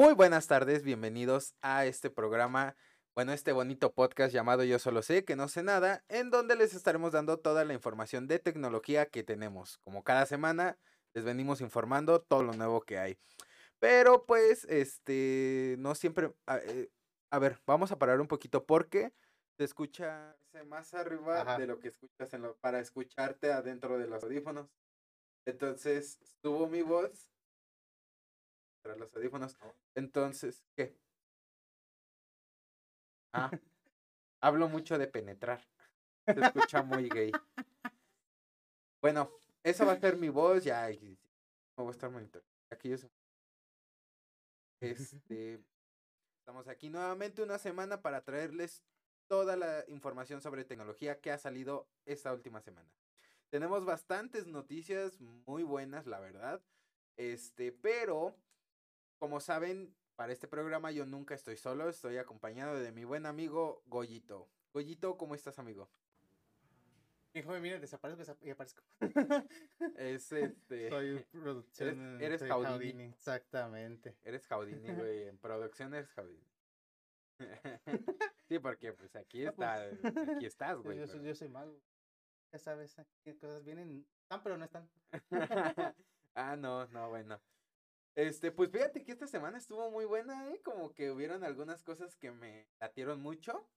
Muy buenas tardes, bienvenidos a este programa, bueno, este bonito podcast llamado Yo Solo Sé que no sé nada, en donde les estaremos dando toda la información de tecnología que tenemos. Como cada semana, les venimos informando todo lo nuevo que hay. Pero pues, este, no siempre, a, eh, a ver, vamos a parar un poquito porque se escucha más arriba Ajá. de lo que escuchas en lo, para escucharte adentro de los audífonos. Entonces, subo mi voz tras los audífonos. Entonces, ¿qué? Ah, hablo mucho de penetrar. Se escucha muy gay. Bueno, esa va a ser mi voz ya. Me voy a estar monitoreando. Aquí yo soy- Este, estamos aquí nuevamente una semana para traerles toda la información sobre tecnología que ha salido esta última semana. Tenemos bastantes noticias muy buenas, la verdad. Este, pero como saben, para este programa yo nunca estoy solo, estoy acompañado de mi buen amigo Goyito. Goyito, ¿cómo estás, amigo? Hijo, mira, desaparezco desa- y aparezco. Es este. Soy producción. eres soy Jaudini. Exactamente. Eres Jaudini, güey. En producción eres Jaudini. sí, porque pues aquí No, está, aquí estás, güey. yo pero- yo soy mago. Ya sabes, qué cosas vienen. Están, pero no están. ah, no, no, bueno. Este, pues fíjate que esta semana estuvo muy buena, ¿eh? Como que hubieron algunas cosas que me latieron mucho.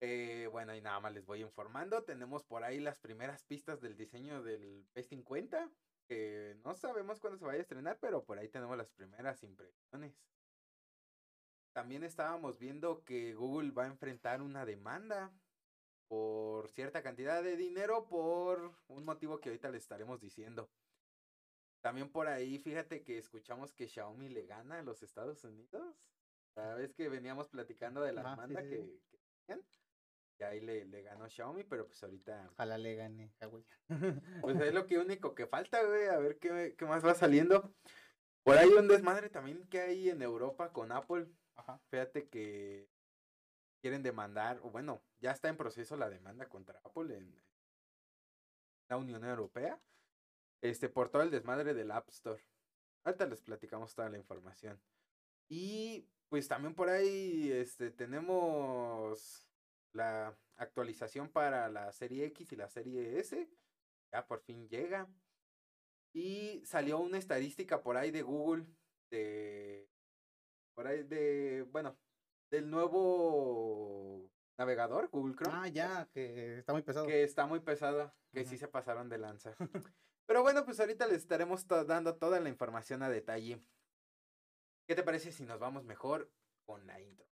Eh, bueno, y nada más les voy informando. Tenemos por ahí las primeras pistas del diseño del P50, que no sabemos cuándo se vaya a estrenar, pero por ahí tenemos las primeras impresiones. También estábamos viendo que Google va a enfrentar una demanda por cierta cantidad de dinero por un motivo que ahorita les estaremos diciendo. También por ahí, fíjate que escuchamos que Xiaomi le gana a los Estados Unidos. La vez que veníamos platicando de la sí, demanda sí, que, sí. que tenían, y ahí le, le ganó Xiaomi, pero pues ahorita, Ojalá le gane güey. pues es lo que único que falta, güey, a ver qué, qué más va saliendo. Por ahí un desmadre también que hay en Europa con Apple. Ajá. Fíjate que quieren demandar, o bueno, ya está en proceso la demanda contra Apple en la Unión Europea, este, por todo el desmadre del App Store. Ahorita les platicamos toda la información. Y pues también por ahí, este, tenemos la actualización para la serie X y la serie S. Ya por fin llega. Y salió una estadística por ahí de Google de por ahí de, bueno, del nuevo navegador, Google Chrome, Ah, ya, que está muy pesado. que está muy pesado, que sí se pasaron de lanza. Pero bueno, pues ahorita les estaremos dando toda la información a detalle. ¿Qué te parece si nos vamos mejor con la intro?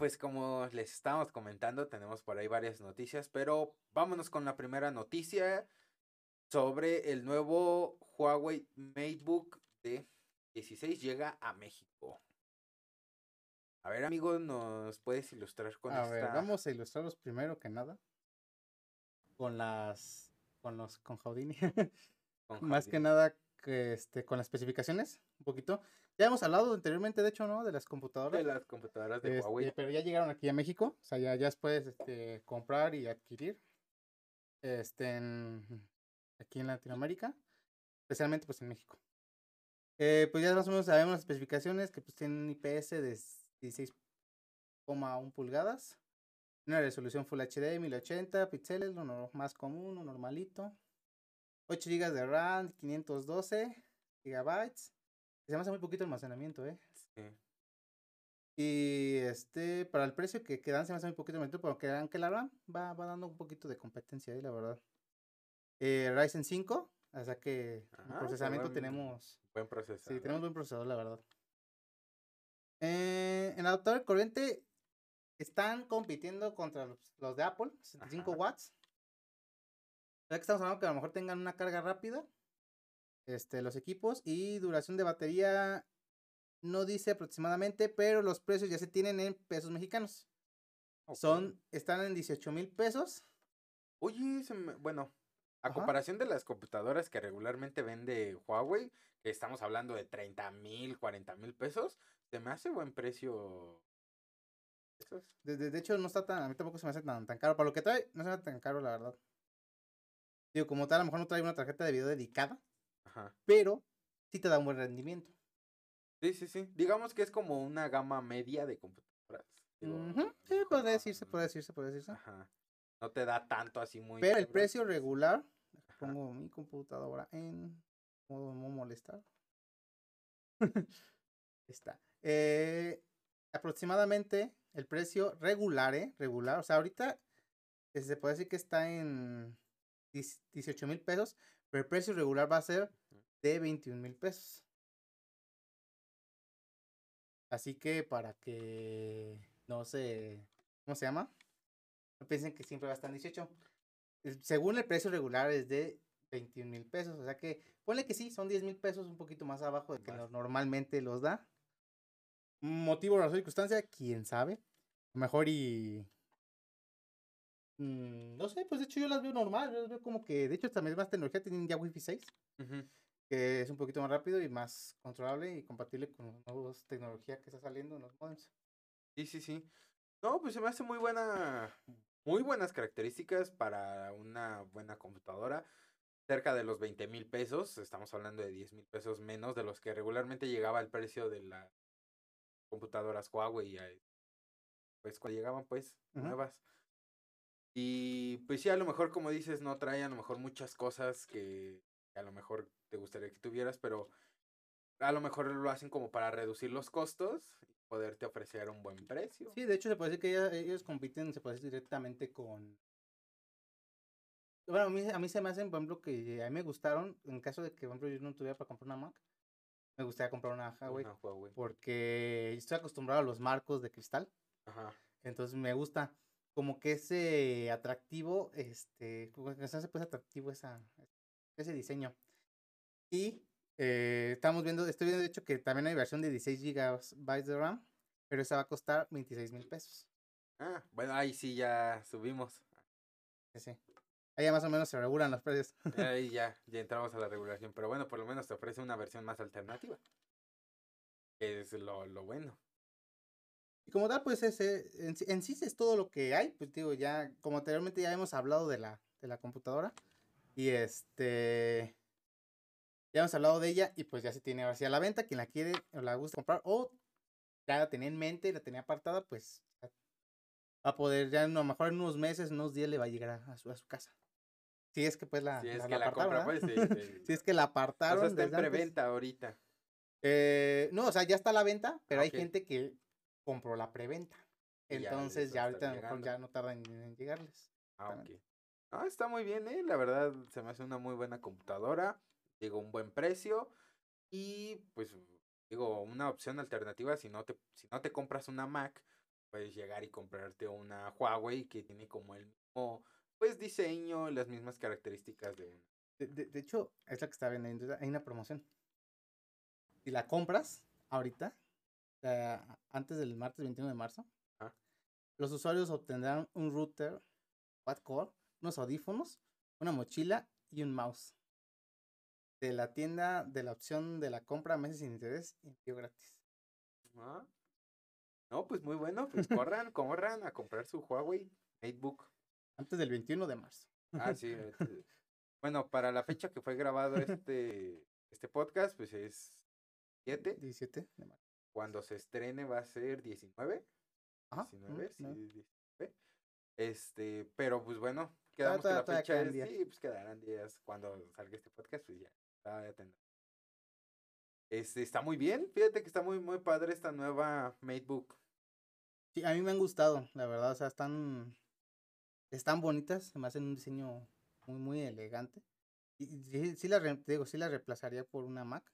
Pues como les estábamos comentando, tenemos por ahí varias noticias, pero vámonos con la primera noticia sobre el nuevo Huawei MateBook de 16 llega a México. A ver, amigo, ¿nos puedes ilustrar con a esta? ver, vamos a ilustrarlos primero que nada. Con las. Con los. Con Jaudini. con Más que nada que este, con las especificaciones, un poquito. Ya hemos hablado anteriormente, de hecho, ¿no? De las computadoras. de las computadoras de Este, Huawei. pero ya llegaron aquí a México. O sea, ya, ya puedes este, comprar y adquirir. Este, en- aquí en Latinoamérica. Especialmente pues en México. Eh, pues ya más o menos sabemos las especificaciones que pues tienen un IPS de 16,1 pulgadas. Una resolución Full HD 1080 píxeles, lo no- más común, lo normalito. 8 GB de RAM, 512 gigabytes. Se me hace muy poquito almacenamiento, ¿eh? Sí. Y este, para el precio que, que dan, se me hace muy poquito almacenamiento, pero que, aunque la RAM va, va dando un poquito de competencia ahí, la verdad. Eh, Ryzen 5, o sea que en Ah, procesamiento buen- tenemos Buen procesador. Sí, tenemos buen procesador, la verdad. Eh, en adaptador corriente están compitiendo contra los, los de Apple, 65 Ajá. watts. Ya que estamos hablando que a lo mejor tengan una carga rápida. Este, los equipos y duración de batería no dice aproximadamente, pero los precios ya se tienen en pesos mexicanos. Son, están en 18 mil pesos. Oye, se me- bueno, a Ajá. comparación de las computadoras que regularmente vende Huawei, que estamos hablando de 30 mil, 40 mil pesos, se me hace buen precio. De, de- de hecho, no está tan, a mí tampoco se me hace tan, tan caro. Para lo que trae, no se me hace tan caro, la verdad. Digo, como tal, a lo mejor no trae una tarjeta de video dedicada, Ajá. pero sí te da un buen rendimiento. Sí, sí, sí. Digamos que es como una gama media de computadoras. digo, a lo Sí, podría decirse, podría decirse, podría decirse. Ajá. No te da tanto así muy. Pero el precio regular, Ajá. pongo mi computadora en modo no molestar. Está. Eh, aproximadamente el precio regular, ¿eh? Regular. O sea, ahorita eh, se puede decir que está en 18 mil pesos, pero el precio regular va a ser de 21 mil pesos. Así que para que no se, ¿cómo se llama? No piensen que siempre va a estar en 18. El- Según el precio regular es de 21 mil pesos. O sea que ponle que sí, son 10 mil pesos un poquito más abajo de que normalmente los da. Motivo, razón, circunstancia, quién sabe. A lo mejor y... mm, no sé, pues de hecho yo las veo normal, yo las veo como que, de hecho también más tecnología, tienen ya Wi-Fi 6 Ujú. Que es un poquito más rápido y más controlable y compatible con las nuevas tecnologías que está saliendo en los modems. Sí, sí, sí. No, pues se me hace muy buena, muy buenas características para una buena computadora. Cerca de los 20 mil pesos, estamos hablando de 10 mil pesos menos de los que regularmente llegaba el precio de las computadoras Huawei, eh, pues cuando llegaban pues nuevas. Y pues sí, a lo mejor como dices, no trae a lo mejor muchas cosas que a lo mejor te gustaría que tuvieras, pero a lo mejor lo hacen como para reducir los costos y poderte ofrecer un buen precio. Sí, de hecho se puede decir que ellos compiten, se puede decir directamente con... Bueno, a mí, a mí se me hacen, por ejemplo, que a mí me gustaron, en caso de que, por ejemplo, yo no tuviera para comprar una Mac, me gustaría comprar una Huawei, Una Huawei. porque estoy acostumbrado a los marcos de cristal, Ajá. entonces me gusta como que ese atractivo, este, como que se hace pues atractivo esa, ese diseño. Y eh, estamos viendo, estoy viendo de hecho que también hay versión de 16 GB de RAM, pero esa va a costar 26 mil pesos. Ah, bueno, ahí sí ya subimos. Sí, sí. Ahí ya más o menos se regulan los precios. Ahí ya, ya entramos a la regulación. Pero bueno, por lo menos te ofrece una versión más alternativa. Que es lo, lo bueno. Y como tal, pues ese, en, sí- en sí es todo lo que hay. Pues digo, ya, como anteriormente ya hemos hablado de la, de la computadora. Y este. Ya hemos hablado de ella y pues ya se tiene ahora sí a la venta. Quien la quiere o la gusta comprar o ya la tenía en mente, la tenía apartada, pues ya va a poder, ya a lo mejor en unos meses, unos días le va a llegar a, a su, a su casa. Si es que pues la, Si es la- que la la apartaron, compra, pues sí. sí. si es que la O sea, apartaron. está en antes. preventa ahorita. Eh, no, o sea, ya está a la venta, pero Ah, hay gente que compró la preventa. Y ya Entonces ya a ahorita mejor ya no tarda en, en llegarles. Ah, ok. Ah, está muy bien, ¿eh? La verdad, se me hace una muy buena computadora. Digo, un buen precio. Y pues, digo, una opción alternativa, si no te, si no te compras una Mac, puedes llegar y comprarte una Huawei que tiene como el mismo, pues, diseño, las mismas características de una. De, de- de hecho, es la que está vendiendo. Hay una promoción. Si la compras ahorita, eh, antes del martes 21 de marzo, los usuarios obtendrán un router quad-core, unos audífonos, una mochila y un mouse. De la tienda de la opción de la compra meses sin interés y envío gratis. Ah. No, pues muy bueno, pues corran, corran a comprar su Huawei MateBook. Antes del 21 de marzo. Ah, sí. este, bueno, para la fecha que fue grabado este, este podcast, pues es 7. 17 de marzo. Cuando se estrene va a ser 19. Ajá. 19, ujú, sí, no. 19. Este, pero pues bueno, quedamos que todavía- la todavía fecha es, sí, pues quedarán días cuando salga este podcast, pues ya, Este, está muy bien, fíjate que está muy, muy padre esta nueva MateBook. Sí, a mí me han gustado, la verdad, o sea, están, están bonitas, se me hacen un diseño muy, muy elegante. Y sí, sí te digo, sí reemplazaría por una Mac.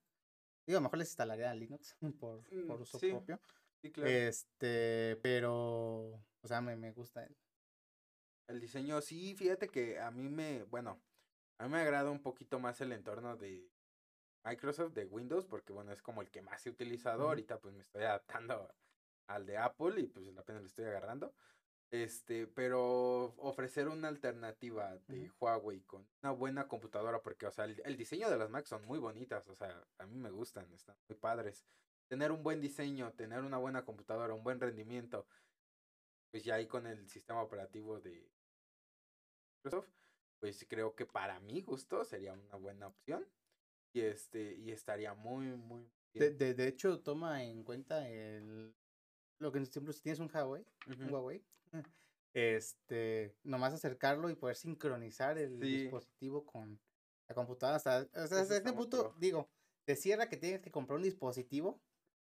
Digo, a lo mejor les instalaría Linux por, por Mm, uso sí, propio. Sí, claro. Este, pero, o sea, me, me gusta. el- El diseño, sí, fíjate que a mí me, bueno, a mí me agrada un poquito más el entorno de, Microsoft, de Windows, porque bueno, es como el que más he utilizado. Ahorita pues me estoy adaptando al de Apple y pues apenas le estoy agarrando. Este, pero ofrecer una alternativa de. Huawei con una buena computadora, porque, o sea, el, el diseño de las Macs son muy bonitas, o sea, a mí me gustan, están muy padres. Tener un buen diseño, tener una buena computadora, un buen rendimiento, pues ya ahí con el sistema operativo de Microsoft, pues creo que para mi gusto sería una buena opción. Y este, y estaría muy, muy De, bien. de, de hecho, toma en cuenta el lo que siempre si tienes un Huawei, un. Huawei, este, nomás acercarlo y poder sincronizar el Sí. dispositivo con la computadora. Hasta, hasta, hasta este punto, pro. digo, te cierra que tienes que comprar un dispositivo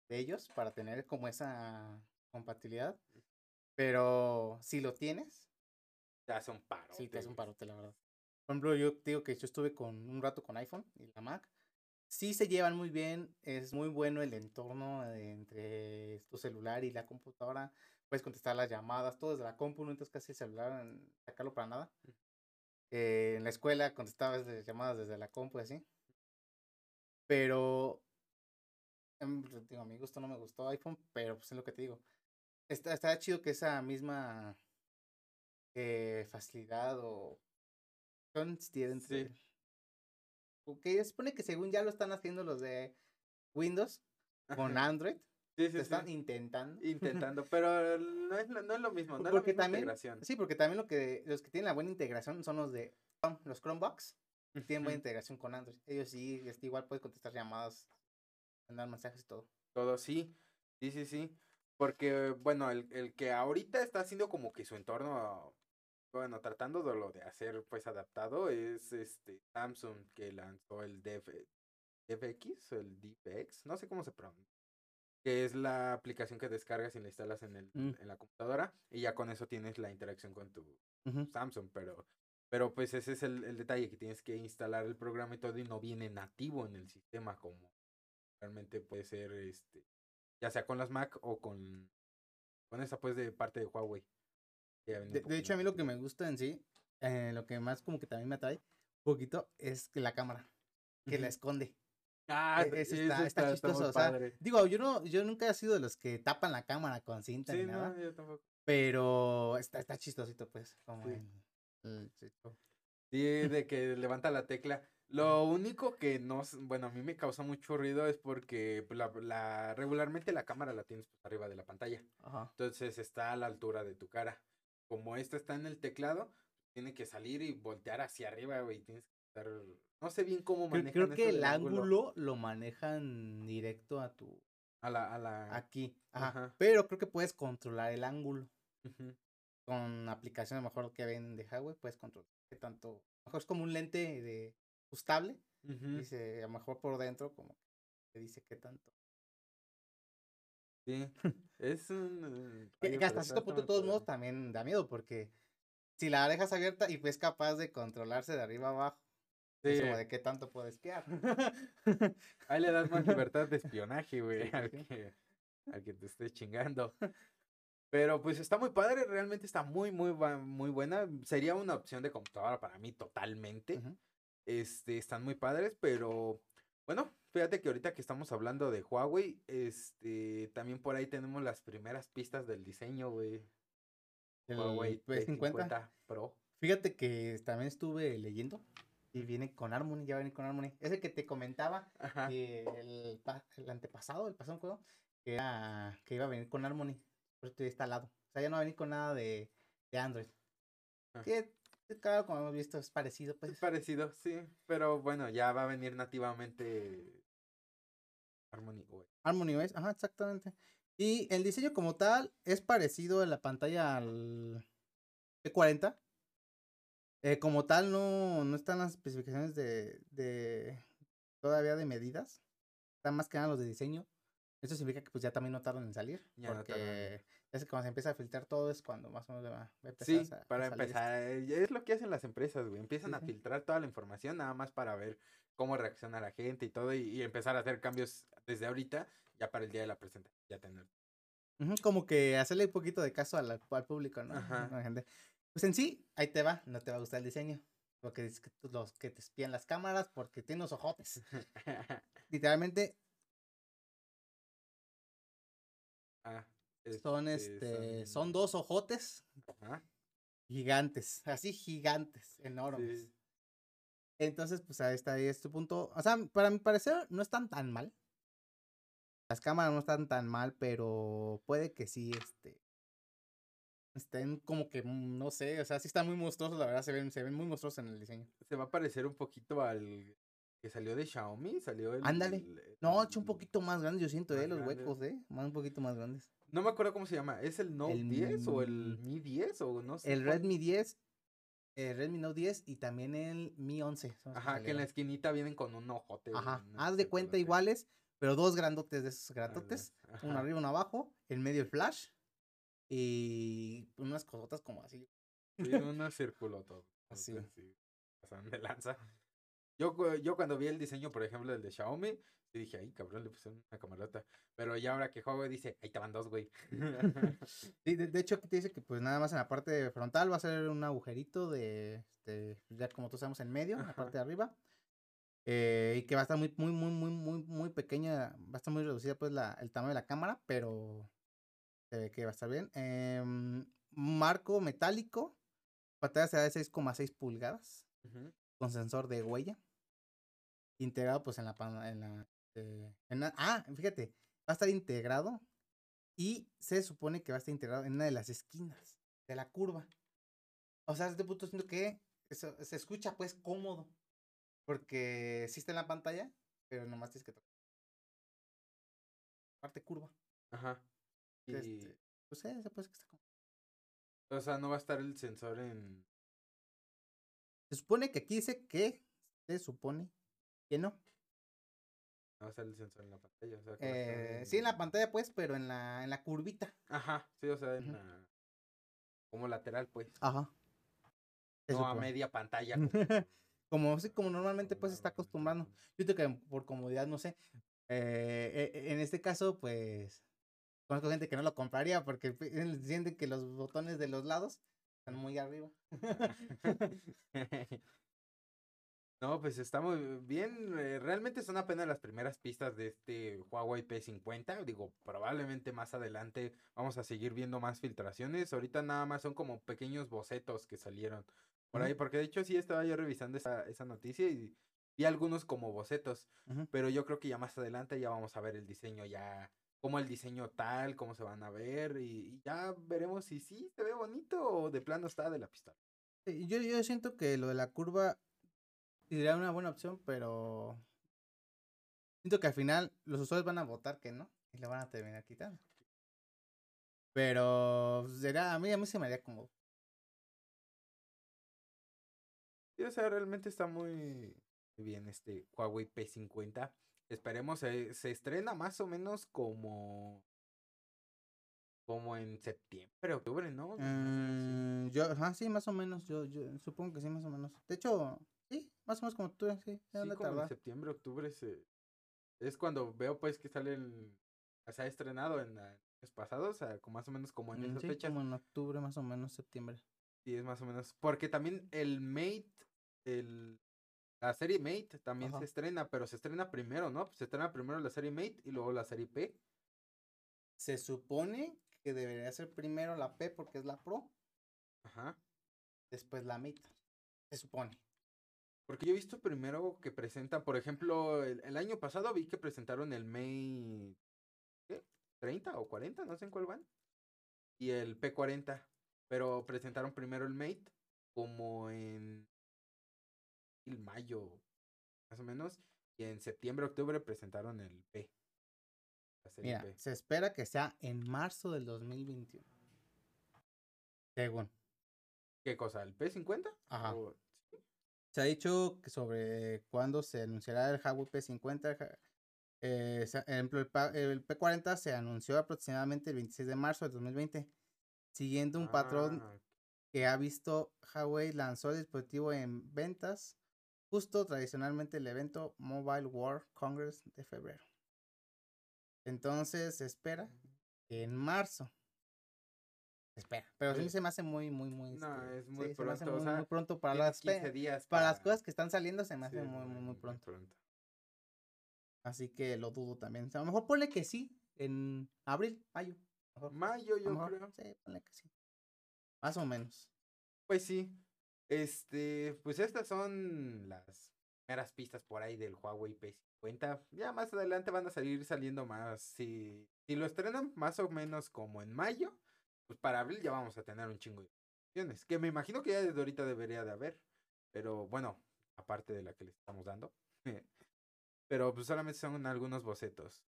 de ellos para tener como esa compatibilidad. Pero si lo tienes, Te hace un paro. sí te hace un parote, la verdad. Por ejemplo, yo digo que yo estuve con un rato con iPhone y la Mac. Sí se llevan muy bien, es muy bueno el entorno entre tu celular y la computadora. Puedes contestar las llamadas, todo desde la compu, no necesitas casi el celular sacarlo para nada. Eh, en la escuela contestabas las llamadas desde la compu y así. Pero, em, digo, a mi gusto no me gustó iPhone, pero pues es lo que te digo. Está, está chido que esa misma eh, facilidad o existiera entre... Sí. Porque se supone que según ya lo están haciendo los de Windows con Ajá. Android, Sí, se sí, están sí. intentando. Intentando, pero no es, lo- no es lo mismo, no es la porque misma también, integración. sí, porque también lo que los que tienen la buena integración son los de los Chromebox, que tienen buena integración con Android. Ellos sí, igual puedes contestar llamadas, mandar mensajes y todo. Todo sí, sí, sí, sí. Porque, bueno, el, el que ahorita está haciendo como que su entorno, bueno, tratando de lo de hacer pues adaptado es este Samsung que lanzó el Dev, DevX o el DevX, no sé cómo se pronuncia. Que es la aplicación que descargas y la instalas en, el, Mm. en la computadora y ya con eso tienes la interacción con tu. Samsung, pero, pero pues ese es el, el detalle, que tienes que instalar el programa y todo y no viene nativo en el sistema como realmente puede ser este ya sea con las Mac o con con esa pues de parte de Huawei. que ya viene un De, hecho, a mí lo que me gusta en sí, eh, lo que más como que también me atrae un poquito es que la cámara, que la esconde. Ah, E- sí, está, está muy chistoso. o sea, padre. digo, yo no, yo nunca he sido de los que tapan la cámara con cinta Sí, ni nada. no, yo tampoco. Pero está, está chistosito, pues. Como Sí. chico. Sí, de que levanta la tecla. Lo único que no, bueno, a mí me causa mucho ruido es porque pues, la, la- regularmente la cámara la tienes pues, arriba de la pantalla. Ajá. Entonces está a la altura de tu cara. Como esta está en el teclado, tiene que salir y voltear hacia arriba, güey. Tienes que estar. No sé bien cómo manejan creo que el ángulo lo manejan directo a tu. A la. A la... Aquí. Ajá. Ajá. Pero creo que puedes controlar el ángulo. Con aplicaciones a lo mejor que ven de Huawei, puedes controlar qué tanto. A lo mejor es como un lente de ajustable. Dice, a lo mejor por dentro, como que te dice qué tanto. Sí. Es un. Que, oye, que hasta cierto punto, de todos modos, también da miedo, porque si la dejas abierta y es capaz de controlarse de arriba abajo, es como Sí. de qué tanto puedes espiar. Ahí le das más libertad de espionaje, güey, Sí, al, sí. que, al que te esté chingando. Pero pues está muy padre, realmente está muy, muy, muy buena. Sería una opción de computadora para mí totalmente. Este, están muy padres, pero bueno, fíjate que ahorita que estamos hablando de Huawei, este, también por ahí tenemos las primeras pistas del diseño, güey. El Huawei P50. P50 Pro. Fíjate que también estuve leyendo y viene con Harmony, ya viene con Harmony. Ese que te comentaba que el, el antepasado, el pasado juego, que, era, que iba a venir con Harmony. Por eso está al lado. O sea, ya no va a venir con nada de, de Android. Ah. Que, claro, como hemos visto, es parecido, pues. Es parecido, sí, pero bueno, ya va a venir nativamente Harmony OS. Harmony OS, ajá, exactamente. Y el diseño como tal es parecido en la pantalla al P40. Eh, como tal, no, no están las especificaciones de, de todavía de medidas. Están más que nada los de diseño. Eso significa que pues ya también no tardan en salir. Ya no porque ya sé que cuando se empieza a filtrar todo es cuando más o menos va, a empezar Sí, a- a para empezar, eh, es lo que hacen las empresas, güey. Empiezan Sí, a sí. filtrar toda la información nada más para ver cómo reacciona la gente y todo, y, y empezar a hacer cambios desde ahorita, ya para el día de la presentación, ya tener. Como que hacerle un poquito de caso al público, ¿no? Ajá. A la gente. Pues en sí, ahí te va, no te va a gustar el diseño. Porque dice que los que te espían las cámaras porque tienen los ojotes. Literalmente ah, son este, este, son dos ojotes Ajá, gigantes, así gigantes, enormes. sí. Entonces, pues ahí está ahí este punto. O sea, para mi parecer no están tan mal. Las cámaras no están tan mal, pero puede que sí, este. Estén como que, mm, no sé, o sea, sí están muy monstruosos, la verdad, se ven, se ven muy monstruosos en el diseño. Se va a parecer un poquito al que salió de Xiaomi, salió el... Ándale. el- No, hecho un el- poquito más grandes, yo siento, eh, los grandes. huecos, eh, más un poquito más grandes. No me acuerdo cómo se llama, ¿es el Note El 10 o el Mi 10 o no sé? El cuál? Redmi 10, el Redmi Note 10 y también el Mi 11. son los Ajá, que en la esquina vienen con un ojote. Ajá, un haz de cuenta iguales, pero dos grandotes de esos grandotes. uno arriba, uno abajo, en medio el flash y unas cosotas como así. Sí, unos circulotos. Así. Sí, pasaron de lanza. Yo, yo cuando vi el diseño, por ejemplo, el de Xiaomi, sí dije, ay, cabrón, le pusieron una camarota. Pero ya ahora que juego dice, ahí te van dos, güey. Sí, de, de hecho aquí te dice que pues nada más en la parte frontal va a ser un agujerito de, este, ya como todos sabemos en medio, en la parte de arriba. eh, y que va a estar muy, muy, muy, muy, muy, muy pequeña, va a estar muy reducida pues la, el tamaño de la cámara, pero se ve que va a estar bien. Em, marco metálico, pantalla será de 6,6 pulgadas. Ujú. con sensor de huella integrado pues en la en la, eh, en la- ah fíjate va a estar integrado y se supone que va a estar integrado en una de las esquinas de la curva o sea a este punto siento que eso- se escucha pues cómodo porque sí está en la pantalla pero nomás tienes que tocar parte curva Ajá. Y, Este, pues eh, se puede que está cómodo. o sea, no va a estar el sensor en... se supone que aquí dice que se supone que no No estar el sensor en la pantalla. O sea, Eh, sí en la pantalla pues pero en la en la curvita Ajá, sí, o sea, en la... Como lateral, pues. Ajá. No a media pantalla. como, sí, como normalmente pues está acostumbrando. Yo creo que por comodidad, no sé. eh, e- en este caso, pues, conozco gente que no lo compraría porque pe- sienten que los botones de los lados están muy arriba. No, pues está muy bien. eh, Realmente son apenas las primeras pistas de este Huawei P50. Digo, probablemente más adelante vamos a seguir viendo más filtraciones. Ahorita nada más son como pequeños bocetos que salieron por ahí. Porque de hecho sí estaba yo revisando esa, esa noticia y vi algunos como bocetos. Pero yo creo que ya más adelante ya vamos a ver el diseño ya. Como el diseño tal, cómo se van a ver. Y, y ya veremos si sí se ve bonito o de plano está de la pistola. Yo, yo siento que lo de la curva sería una buena opción, pero siento que al final los usuarios van a votar que no y le van a terminar quitando. Pero será, a mí, a mí se me haría como Sí, o sea, realmente está muy bien este Huawei P50. Esperemos, eh, se estrena más o menos como como en septiembre, octubre, ¿no? Mm, yo, ajá, sí, más o menos, yo, yo supongo que sí, más o menos. De hecho, más o menos como tú, sí, sí. como en septiembre, octubre se- es cuando veo pues que sale el se ha estrenado en años pasados, o sea, como más o menos como en Mm, esas Sí, fechas. como en octubre, más o menos, septiembre. Sí, es más o menos. Porque también el Mate, el, la serie Mate también Ajá. se estrena, pero se estrena primero, ¿no? Se estrena primero la serie Mate y luego la serie P. Se supone que debería ser primero la P porque es la Pro, Ajá. después la Mate. Se supone. Porque yo he visto primero que presentan, por ejemplo, el, el año pasado vi que presentaron el Mate, ¿qué? ¿30 o 40? No sé en cuál van. Y el P40. Pero presentaron primero el Mate como en el mayo, más o menos. Y en septiembre, octubre presentaron el P. La serie Mira, P. se espera que sea en marzo del 2021. Según. ¿Qué cosa? ¿El P50? Ajá. O- Se ha dicho que sobre cuándo se anunciará el Huawei P50. el ja- Eh, ejemplo, el, pa- el P40 se anunció aproximadamente el 26 de marzo del 2020, siguiendo un patrón Ah, que ha visto Huawei lanzó el dispositivo en ventas justo tradicionalmente el evento Mobile World Congress de febrero. Entonces se espera que en marzo espera. Pero sí Sí. se me hace muy, muy, muy. No, este, es muy sí, se me hace pronto, o muy, sea, muy pronto para las, pe- 15 días para las cosas que están saliendo, se me hace Sí, muy, muy, muy pronto. Así que lo dudo también. O sea, a lo mejor ponle que sí, en abril, mayo. mejor, Mayo, yo mejor, creo. Sí, ponle que sí. Más o menos. Pues sí. Este, pues estas son las primeras pistas por ahí del Huawei P50. Ya más adelante van a salir saliendo más. Si, si lo estrenan más o menos como en mayo, pues para abril ya vamos a tener un chingo de opciones. Que me imagino que ya desde ahorita debería de haber. Pero bueno, aparte de la que les estamos dando. pero pues solamente son algunos bocetos.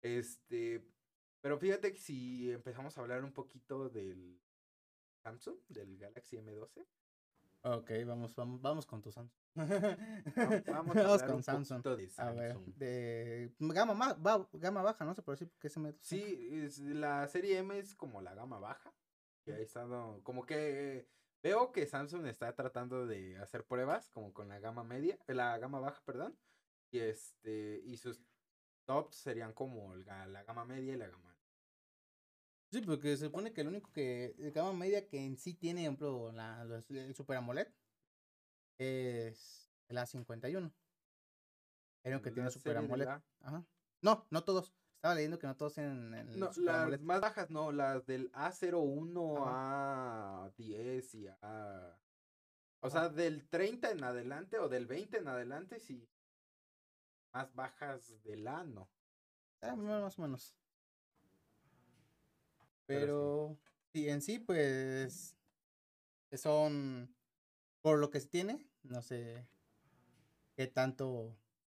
Este, pero fíjate que si empezamos a hablar un poquito del Samsung, del Galaxy M12. Ok, vamos, vamos, vamos con tu Samsung. va- Vamos a Vamos hablar con un Samsung. A ver, de gama, ma- ba- gama baja, no sé por decir que se me. Sí, es- la serie M es como la gama baja. Que ha estado, como que veo que Samsung está tratando de hacer pruebas como con la gama media, eh, la gama baja, perdón. Y este, y sus tops serían como el ga- la gama media y la gama. Sí, porque se supone que el único que, el gama media que en sí tiene, por ejemplo, la, los- el Super AMOLED es el A51. El único que tiene la Super de AMOLED. la- Ajá. No, no todos. Estaba leyendo que no todos tienen el No, Super las AMOLED. más bajas no, las del A01, Ajá. A10 y A... O Ajá. sea, del 30 en adelante o del 20 en adelante, sí. Más bajas del A, no. Ah, más o menos. Pero Pero, sí, en sí, pues, son, por lo que se tiene, no sé qué tanto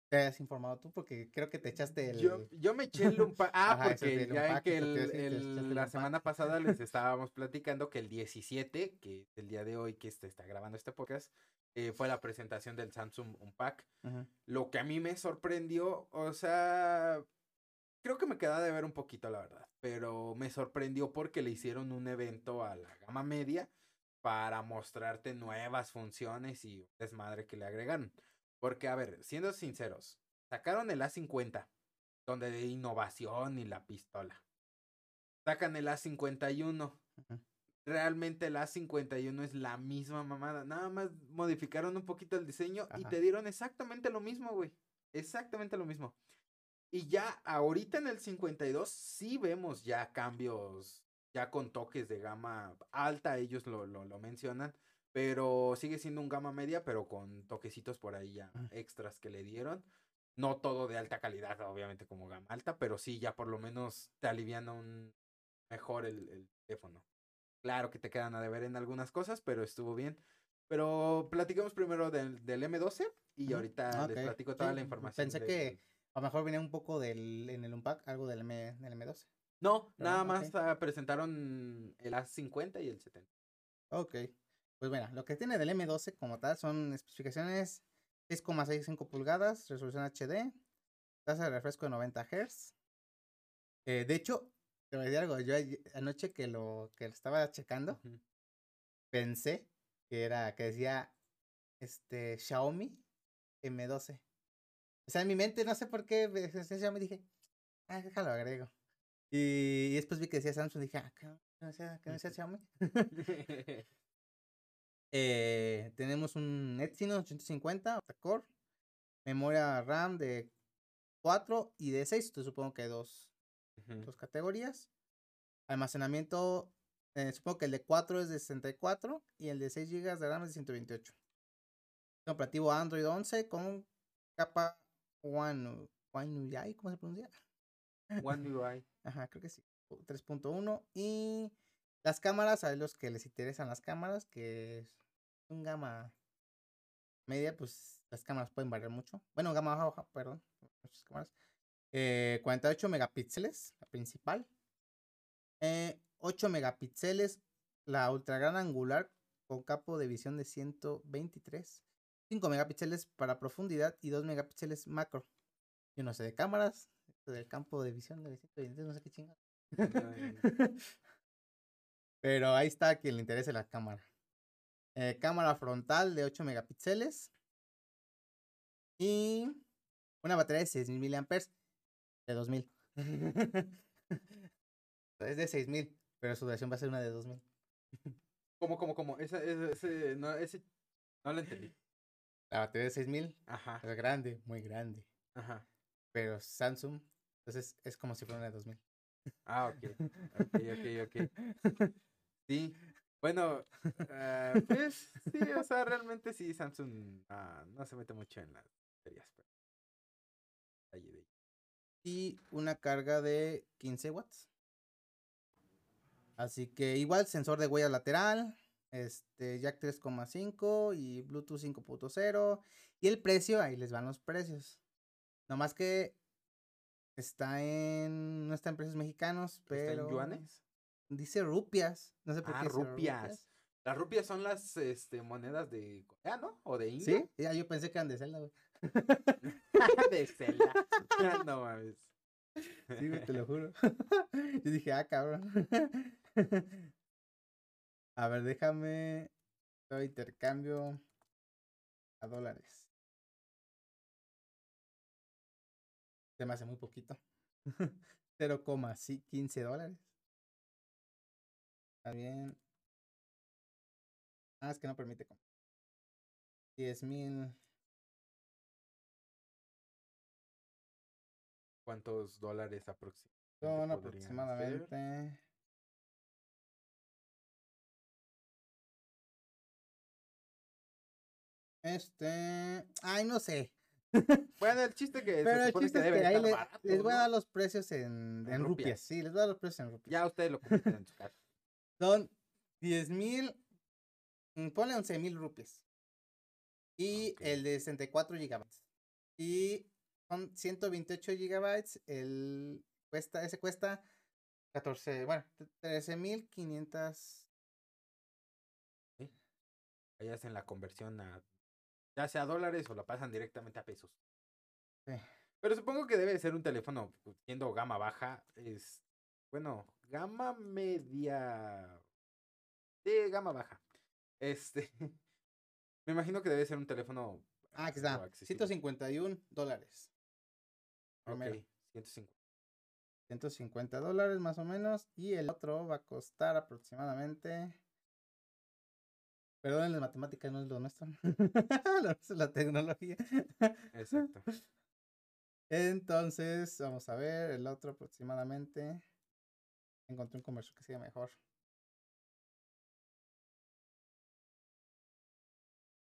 te has informado tú, porque creo que te echaste el... Yo, yo me eché el Lumpa. Ah, Ajá, porque ya ven que el- el- el la semana pasada les estábamos platicando que el 17, que es el día de hoy que se está grabando este podcast, eh, fue la presentación del Samsung Unpack. Lo que a mí me sorprendió, o sea, creo que me queda de ver un poquito, la verdad, pero me sorprendió porque le hicieron un evento a la gama media para mostrarte nuevas funciones y desmadre que le agregaron. Porque, a ver, siendo sinceros, sacaron el A50, donde de innovación y la pistola. Sacan el A51. Ujú. Realmente el A51 es la misma mamada. Nada más modificaron un poquito el diseño y te dieron exactamente lo mismo, güey. Exactamente lo mismo. Y ya ahorita en el 52 sí vemos ya cambios, ya con toques de gama alta, ellos lo, lo, lo mencionan, pero sigue siendo un gama media, pero con toquecitos por ahí ya Mm. extras que le dieron. No todo de alta calidad, obviamente, como gama alta, pero sí ya por lo menos te aliviana un mejor el, el teléfono. Claro que te quedan a deber en algunas cosas, pero estuvo bien. Pero platiquemos primero del, del M12 y ahorita les Ok, platico toda sí, la información. Pensé que a lo mejor venía un poco del, en el Unpack, algo del, M, del M12. No, Pero, nada más presentaron el A50 y el 70. Ok. Pues bueno, lo que tiene del M12 como tal son especificaciones 6,65 pulgadas, resolución HD, tasa de refresco de 90 Hz. Eh, de hecho, te voy a decir algo, yo anoche que lo que estaba checando, pensé que era, que decía, este, Xiaomi M12. O sea, en mi mente, no sé por qué, me dije, ah, déjalo agrego. Y, y después vi que decía Samsung, dije, ah, ¿qué no decía, que no decía Xiaomi? Eh, tenemos un Exynos 850 octa-core, memoria RAM de 4 y de 6, te supongo que dos, Ujú. dos categorías. Almacenamiento, eh, supongo que el de 4 es de 64 y el de 6 GB de RAM es de 128. Sistema operativo Android 11 con capa One, One UI, ¿cómo se pronuncia? One UI. Ajá, creo que sí. 3.1. Y las cámaras, a los que les interesan las cámaras, que es un gama media, pues las cámaras pueden variar mucho. Bueno, gama baja, perdón. Muchas cámaras. Eh, 48 megapíxeles, la principal. Eh, 8 megapíxeles, la ultra gran angular con campo de visión de 123. 5 megapíxeles para profundidad y 2 megapíxeles macro. Yo no sé de cámaras, del campo de visión de 123, no sé qué chinga. Pero ahí está quien le interese la cámara. Eh, cámara frontal de 8 megapíxeles. Y una batería de 6000 mAh de 2000. es de 6000. pero su duración va a ser una de 2000. ¿Cómo, cómo, cómo? Ese, ese, ese, no, ese, no lo entendí. La batería de 6000 Ajá, es grande, muy grande. ajá. Pero Samsung, entonces es como si fuera una de 2000. Ah, ok. Ok, ok, ok. Sí. Bueno, ah, pues sí, o sea, realmente sí, Samsung ah, no se mete mucho en las baterías. Pero... Ahí y una carga de 15 watts. Así que igual sensor de huella lateral, este jack 3,5 y Bluetooth 5.0 y el precio, ahí les van los precios. No más que está en no está en precios mexicanos, ¿Está pero en yuanes? dice rupias, no sé por Ah, qué dice rupias. Las rupias son las este, monedas de Corea, ¿no? O de India. Sí, ya yo pensé que eran de Zelda, güey. de Zelda. Ah, no mames. Sí, güey, te lo juro. Yo dije, ah, cabrón. A ver, déjame. Yo intercambio a dólares. Se me hace muy poquito. 0,15 dólares. Está bien. Ah, es que no permite. 10 mil. ¿Cuántos dólares aproximadamente? Son aproximadamente. Este. Ay, no sé. Bueno, el chiste que Pero el chiste es debe que ahí le- barato, les voy a dar los precios en, En en rupias. rupias. Sí, les voy a dar los precios en rupias. Ya ustedes lo comenten en su casa. Son 10 mil. mm, Ponle 11 mil rupias. Y Ok. el de 64 gigabytes. Y son 128 gigabytes. El cuesta, ese cuesta 14, bueno, 13 mil 500. Ahí hacen la conversión a ya sea dólares o la pasan directamente a pesos. Sí. Pero supongo que debe de ser un teléfono pues, siendo gama baja. Es bueno, gama media. De gama baja. Este. Me imagino que debe ser un teléfono. Ah, algo está. accesible. 151 dólares. Ok, primero. 150. 150 dólares más o menos. Y el otro va a costar aproximadamente. Perdón, las matemáticas no es lo nuestro. es la tecnología. Exacto. Entonces, vamos a ver. El otro aproximadamente. Encontré un comercio que sea mejor.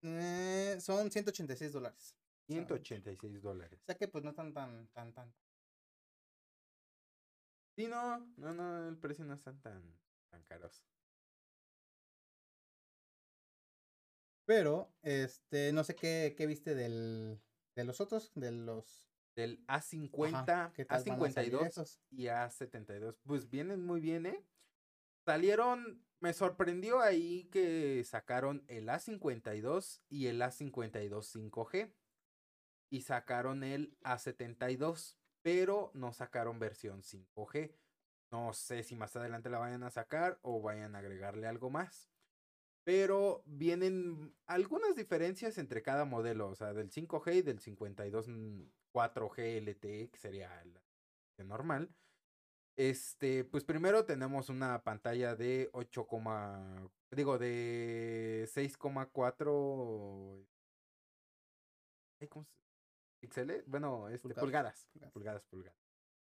Eh, son 186 dólares. 186 dólares. O sea que pues no están tan, tan, tan. Sí, no, no, no, el precio no están tan, tan caros. Pero, este, no sé qué, qué viste del, de los otros, de los Del ajá, A50, ¿qué tal van a salir A52 esos? y A72. Pues vienen muy bien, ¿eh? Salieron, me sorprendió ahí que sacaron el A52 y el A52 5G. Y sacaron el A72, pero no sacaron versión 5G. No sé si más adelante la vayan a sacar o vayan a agregarle algo más. Pero vienen algunas diferencias entre cada modelo, o sea, del 5G y del 52 mm, 4G LTE, que sería el normal. Este, pues primero tenemos una pantalla de 8, coma- digo, de 6,4 ay, ¿cómo se- píxeles, bueno, este, Pulgadas, pulgadas, pulgadas. pulgadas, pulgadas.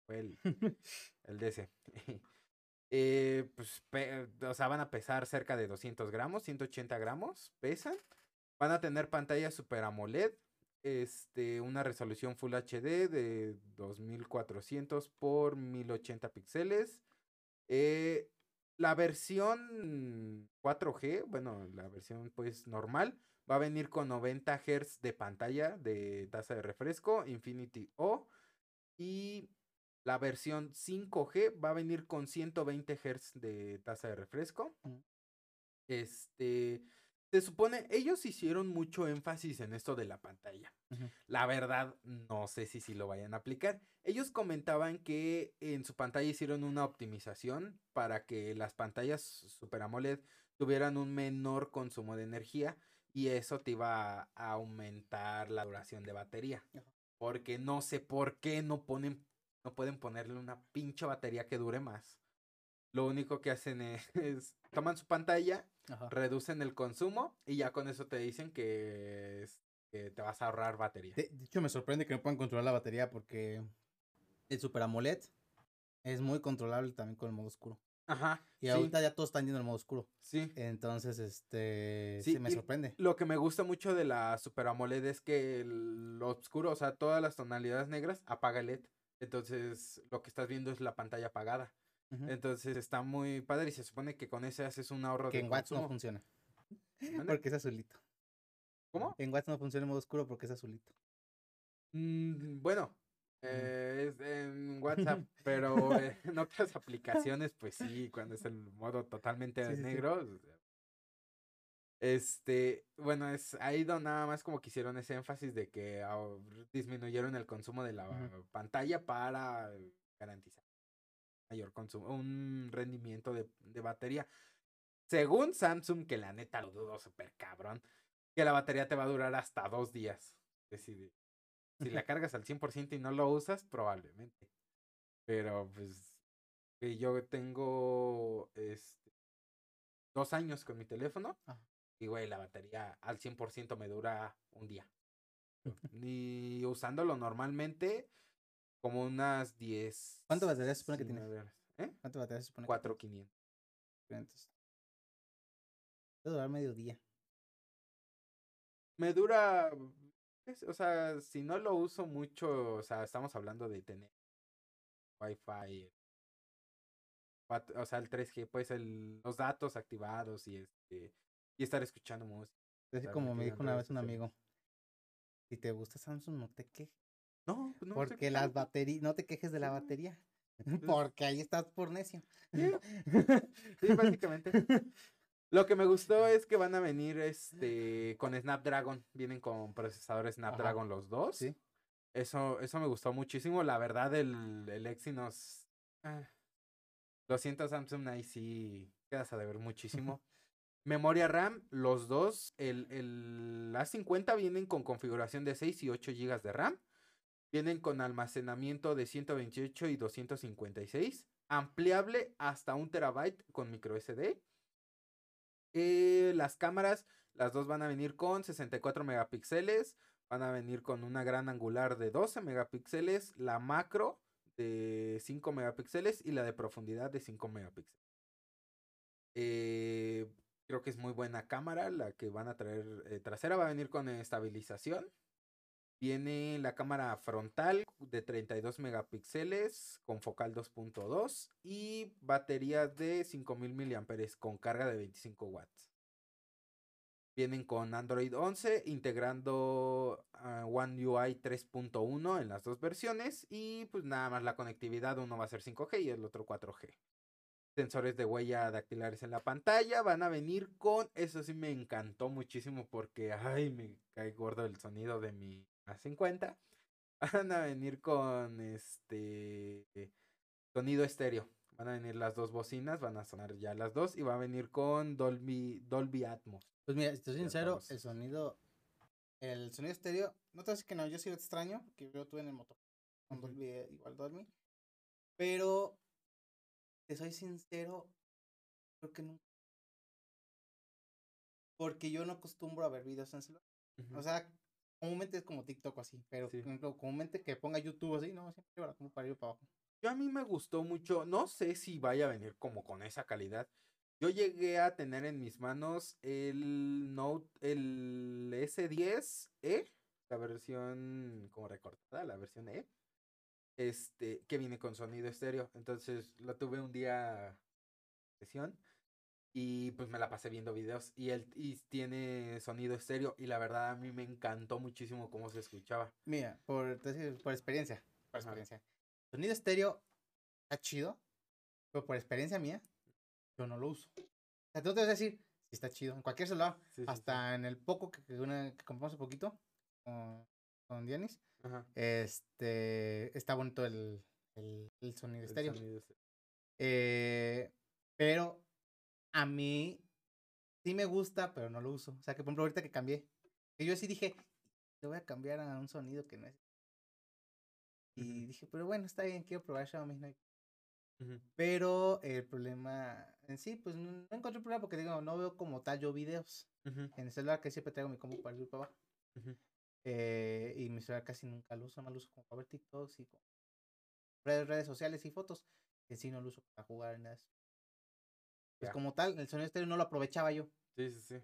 Fue el, el DC. Eh, pues, pe- o sea, van a pesar cerca de 200 gramos, 180 gramos, pesan. Van a tener pantalla Super AMOLED, este, una resolución Full HD de 2400 por 1080 píxeles. Eh, la versión 4G, bueno, la versión pues normal, va a venir con 90 Hz de pantalla de tasa de refresco, Infinity O. Y la versión 5G va a venir con 120 Hz de tasa de refresco. Mm. Este, se supone, ellos hicieron mucho énfasis en esto de la pantalla. La verdad, no sé si lo vayan a aplicar. Ellos comentaban que en su pantalla hicieron una optimización para que las pantallas Super AMOLED tuvieran un menor consumo de energía y eso te iba a aumentar la duración de batería. Porque no sé por qué no ponen, no pueden ponerle una pinche batería que dure más. lo único que hacen es, toman su pantalla, Ajá. reducen el consumo y ya con eso te dicen que, es- que te vas a ahorrar batería. De, de hecho, me sorprende que no puedan controlar la batería porque el Super AMOLED es muy controlable también con el modo oscuro. Ajá. Y sí, ahorita ya todos están yendo al modo oscuro. sí. Entonces, este, Sí, sí, me sorprende. Lo que me gusta mucho de la Super AMOLED es que el- oscuro, o sea, todas las tonalidades negras, apaga el LED. Entonces, lo que estás viendo es la pantalla apagada. Entonces, está muy padre y se supone que con ese haces un ahorro que de en Watts no funciona. Porque es azulito. ¿Cómo? En Watts no funciona en modo oscuro porque es azulito. Mm, bueno, eh, es en WhatsApp, pero eh, en otras aplicaciones, pues sí, cuando es el modo totalmente Sí, sí, sí. Este, bueno, es ahí donde nada más como que hicieron ese énfasis de que disminuyeron el consumo de la pantalla para garantizar mayor consumo, un rendimiento de, de batería. Según Samsung, que la neta lo dudo súper cabrón, que la batería te va a durar hasta dos días. Decir, si la cargas al 100% y no lo usas, probablemente. Pero pues yo tengo este, dos años con mi teléfono Ajá. Y güey, la batería al 100% me dura un día. Ni usándolo normalmente, como unas 10. ¿Cuánta batería se supone que tiene? 19 horas. ¿Eh? ¿Cuánto batería se supone? que 4500. tiene? Entonces, Puede durar medio día. Me dura. es- O sea, si no lo uso mucho, o sea, estamos hablando de tener Wi-Fi, o sea, el 3G, pues el, los datos activados y este y estar escuchando música. Así como me dijo una vez un amigo. Si te gusta Samsung, no te quejes. No, pues no porque las baterías, no te quejes de la batería. Porque ahí estás por necio. Sí. Sí, básicamente. Lo que me gustó es que van a venir este con Snapdragon, vienen con procesadores Snapdragon los dos. Sí. Eso, eso me gustó muchísimo. La verdad, el, el Exynos. ah, lo siento, Samsung, ahí sí quedas a deber muchísimo. Memoria RAM, los dos. El, el A50 vienen con configuración de 6 y 8 GB de RAM. Vienen con almacenamiento de 128 y 256. Ampliable hasta un terabyte con micro SD. Eh, las cámaras, las dos van a venir con 64 megapíxeles. Van a venir con una gran angular de 12 megapíxeles. La macro de 5 megapíxeles y la de profundidad de 5 megapíxeles. Eh, creo que es muy buena cámara la que van a traer eh, trasera. Va a venir con estabilización. Viene la cámara frontal de 32 megapíxeles con focal 2.2 y batería de 5000 miliamperes con carga de 25 watts. Vienen con Android 11 integrando ah, One UI 3.1 en las dos versiones y pues nada más la conectividad, uno va a ser 5G y el otro 4G. Sensores de huella dactilares en la pantalla van a venir con, eso sí me encantó muchísimo porque, ay, me cae gordo el sonido de mi A50. Van a venir con este sonido estéreo. Van a venir las dos bocinas, van a sonar ya las dos y va a venir con Dolby, Dolby Atmos. Pues mira, Ya sincero, el sonido, el sonido estéreo, no te decir que no, yo sí lo extraño, porque yo tuve en el motor, con. Dolby, eh, igual Dolby, pero, te soy sincero, creo que no, porque yo no acostumbro a ver videos en celular, o sea, comúnmente es como TikTok así, pero Sí. por ejemplo, comúnmente que ponga YouTube así, no, siempre como para ir para abajo. Yo a mí me gustó mucho, no sé si vaya a venir como con esa calidad. Yo llegué a tener en mis manos el Note, el S10e, la versión como recortada, la versión E, este, que viene con sonido estéreo. Entonces lo tuve un día sesión y pues me la pasé viendo videos y él y tiene sonido estéreo y la verdad a mí me encantó muchísimo cómo se escuchaba. Mira, por, por experiencia, por experiencia, sonido estéreo está chido, pero por experiencia mía, yo no lo uso. O sea, tú te vas a decir, sí está chido, en cualquier celular, Sí, sí, sí. hasta en el poco que, que, una, que compramos hace poquito con, con Dianis, Ajá, este, está bonito el, el, el sonido el estéreo. sonido. Eh, pero a mí sí me gusta, pero no lo uso. O sea, que por ejemplo, ahorita que cambié, que yo sí dije, te voy a cambiar a un sonido que no es. Y dije, pero bueno, está bien, quiero probar Xiaomi. no hay-". Ujú. Pero el problema en sí, pues no, no encontré problema porque digo, no veo como tal yo videos. Ujú, En el celular que siempre traigo mi compu para arriba y para abajo. Eh, y mi celular casi nunca lo uso, más lo uso como para ver TikToks y como redes, redes sociales y fotos. Que sí no lo uso para jugar en eso. Pues Ya. como tal, el sonido estéreo no lo aprovechaba yo. Sí, sí, sí.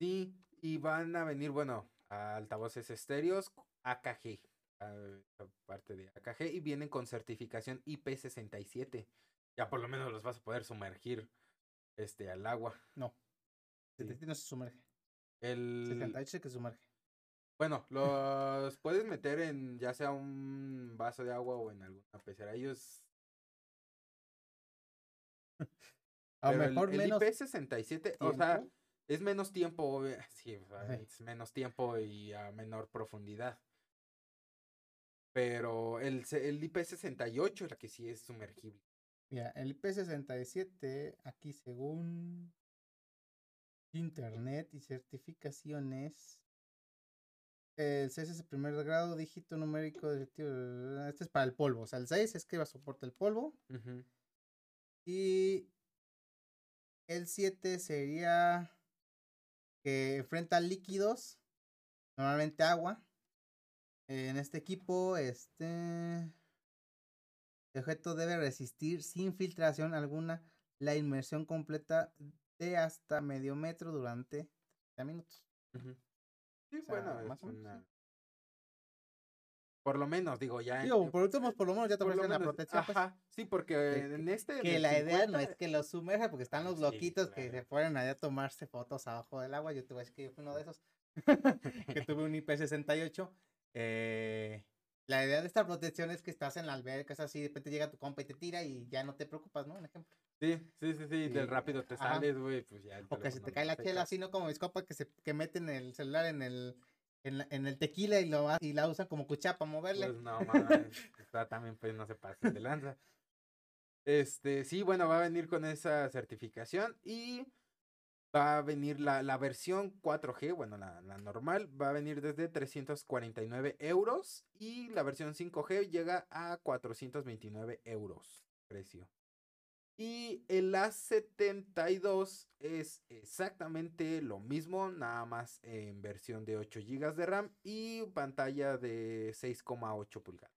Sí, y van a venir, bueno, altavoces estéreos AKG, ah, parte de AKG, y vienen con certificación IP67. Ya por lo menos los vas a poder sumergir este al agua. No. Sí. 77 no se sumerge. El 78 sí que se sumerge. Bueno, los puedes meter en ya sea un vaso de agua o en alguna pecera. Ellos A lo el- mejor el, menos IP67, o sea. Es menos tiempo, sí, o sea, Ajá. es menos tiempo y a menor profundidad. Pero el, el IP68 es la que sí es sumergible. Mira, el IP67, aquí según Internet y certificaciones, el 6 es el primer grado, dígito numérico, directivo, este es para el polvo, o sea, el 6 es que va a soportar el polvo, y el 7 sería que enfrenta líquidos, normalmente agua. En este equipo, este el objeto debe resistir sin filtración alguna la inmersión completa de hasta medio metro durante 30 minutos. ujú. Sí, O sea, bueno, más es o menos, sí. Por lo menos, digo, ya... Digo, en- por último, por lo menos ya te ofrecen la protección. pues, Ajá, sí, porque en este... que la idea no 50, es que los sumerja, porque están los Sí, loquitos que se fueron allá a tomarse fotos abajo del agua. Yo a decir que yo fui uno de esos. que tuve un IP68. Eh, la idea de esta protección es que estás en la alberca, es así, de repente llega tu compa y te tira y ya no te preocupas, ¿no? Un ejemplo. Sí, sí, sí, sí, del rápido te ajá. sales, güey, pues ya... O que se te cae la chela, así, ¿no? Como mis compas que se que meten el celular en el en, la- en el tequila y lo y la usan como cuchara para moverle. Pues no, mames, está también pues no se pase de lanza. Este, sí, bueno, va a venir con esa certificación y va a venir la, la versión 4G, bueno, la, la normal, va a venir desde 349 euros y la versión 5G llega a 429 euros precio. Y el A72 es exactamente lo mismo, nada más en versión de 8 GB de RAM y pantalla de 6,8 pulgadas.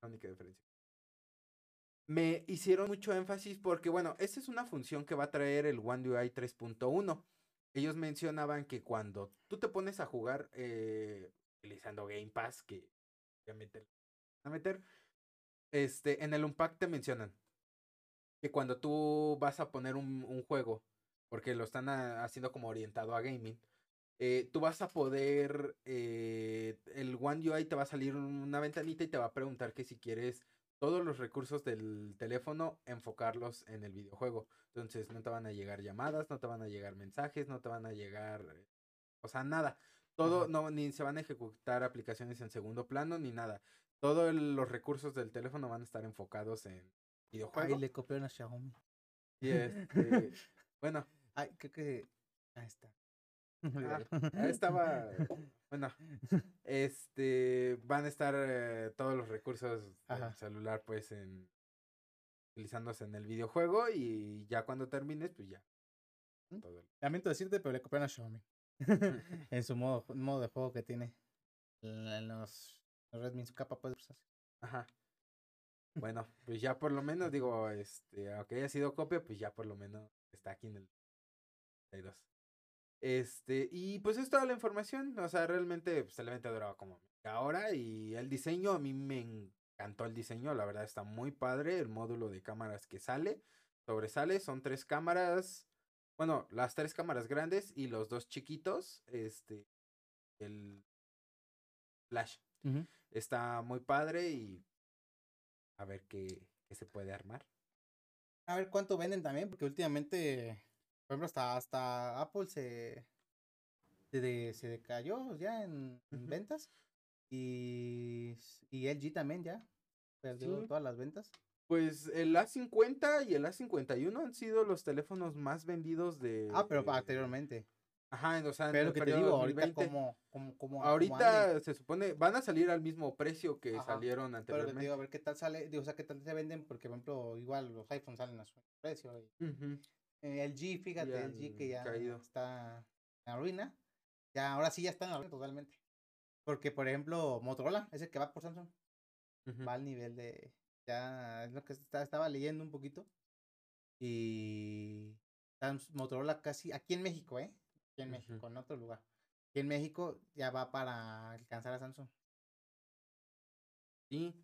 La única diferencia. Me hicieron mucho énfasis porque, bueno, esta es una función que va a traer el One UI 3.1. Ellos mencionaban que cuando tú te pones a jugar eh, utilizando Game Pass, que obviamente lo van a meter, este, en el Unpack te mencionan que cuando tú vas a poner un, un juego, porque lo están haciendo como orientado a gaming, eh, tú vas a poder, eh, el One UI te va a salir una ventanita y te va a preguntar que si quieres todos los recursos del teléfono enfocarlos en el videojuego. Entonces no te van a llegar llamadas, no te van a llegar mensajes, no te van a llegar, eh, o sea, nada. Todo, Ajá. no, ni se van a ejecutar aplicaciones en segundo plano, ni nada. Todos los recursos del teléfono van a estar enfocados en videojuego. Ahí le copiaron a Xiaomi. Y este, bueno, Ay, creo que ahí está. Ah, ahí estaba, bueno, este, van a estar eh, todos los recursos del celular, pues, en, utilizándose en el videojuego y ya cuando termines, pues ya. ¿Mm? todo el- Lamento decirte, pero le copiaron a Xiaomi. en su modo, modo de juego que tiene. En los, los Redmi, en su capa puede usarse. Ajá. Bueno, pues ya por lo menos, digo, este, aunque haya sido copia, pues ya por lo menos está aquí en el 32. Este, y pues es toda la información, o sea, realmente, pues solamente duraba como media hora y el diseño, a mí me encantó el diseño, la verdad está muy padre, el módulo de cámaras que sale, sobresale, son tres cámaras, bueno, las tres cámaras grandes y los dos chiquitos, este, el flash, está muy padre y a ver qué, qué se puede armar. A ver cuánto venden también, porque últimamente, por ejemplo, hasta, hasta Apple se, se, de- se decayó ya en, ventas. Y, y LG también ya perdió Sí. todas las ventas. Pues el A50 y el A51 han sido los teléfonos más vendidos de... Ah, pero anteriormente. Ajá, o sea, Pero lo que te digo, ahorita 2020. como, como, como. Ahorita se supone, van a salir al mismo precio que Ajá, salieron Pero que te anteriormente. digo, a ver qué tal sale, digo, o sea, qué tal se venden, porque por ejemplo, igual los iPhones salen a su precio. y, eh, el G, fíjate, Ya el G que ya caído. está en la ruina. Ya, ahora sí ya está en la ruina totalmente. Porque, por ejemplo, Motorola, ese que va por Samsung, va al nivel de. Ya es lo que está- estaba leyendo un poquito. Y. Motorola casi. Aquí en México, ¿eh? En. México, en otro lugar. Aquí en México ya va para alcanzar a Samsung. Y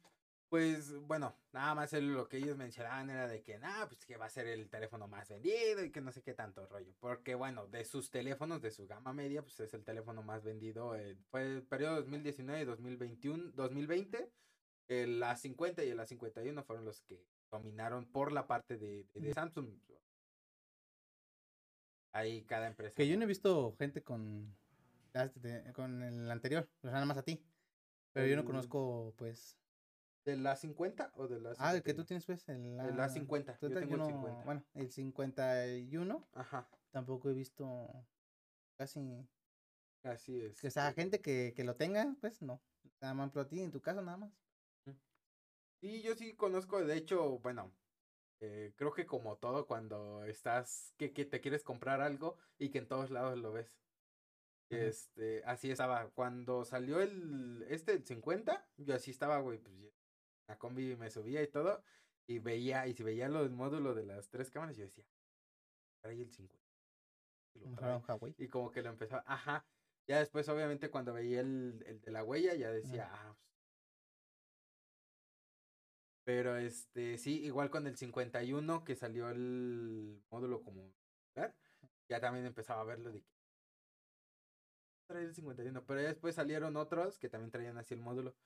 pues bueno, nada más lo que ellos mencionaban era de que nada, pues que va a ser el teléfono más vendido y que no sé qué tanto rollo. Porque bueno, de sus teléfonos, de su gama media, pues es el teléfono más vendido. eh, fue el periodo 2019 y 2021, 2020. El A50 y el A51 fueron los que dominaron por la parte de, de- de Samsung. Ahí cada empresa. Que yo no he visto gente con. este, Con el anterior, o sea, nada más a ti. Pero yo no conozco, pues. ¿Del A50 o del A51? Ah, el que tú tienes, pues. El, El A- A50, yo tengo el no- 50. Bueno, el 51 Ajá, tampoco he visto casi. así es. Que sea eh, gente que, que lo tenga, pues no. Nada más, pero a ti en tu caso, nada más. Sí, yo sí conozco, de hecho, bueno, eh, creo que como todo cuando estás, que, que te quieres comprar algo y que en todos lados lo ves. Este, así estaba. Cuando salió el, este, el 50, yo así estaba, güey, pues la combi me subía y todo, y veía, y si veía lo del módulo de las tres cámaras, yo decía, trae el 50. y lo Mejor trae". a un Huawei. Y como que lo empezaba, ajá. Ya después, obviamente, cuando veía el, el de la huella, ya decía, ah, pues". Pero este, sí, igual con el 51 que salió el módulo como ya también empezaba a verlo de que trae el 51, pero ya después salieron otros que también traían así el módulo.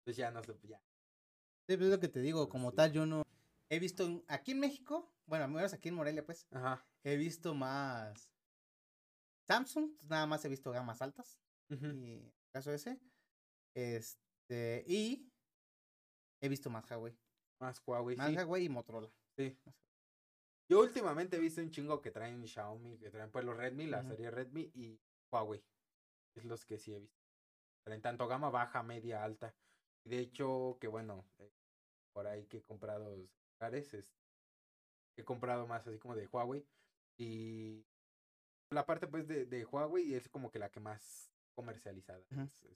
Entonces ya no sé, ya. Sí, pues es lo que te digo, como Sí. tal, yo no. He visto aquí en México, bueno, menos aquí en Morelia, pues, Ajá. he visto más Samsung, nada más he visto gamas altas. ujú, Y caso ese. Este, y he visto más Huawei. Más Huawei, Más sí, Huawei y Motorola. sí. Yo últimamente he visto un chingo que traen Xiaomi, que traen pues los Redmi, la serie Redmi y Huawei. Es los que sí he visto. Traen tanto gama baja, media, alta. Y de hecho, que bueno, eh, por ahí que he comprado celulares, es- he comprado más así como de Huawei. Y la parte pues de, de Huawei es como que la que más comercializada. Es.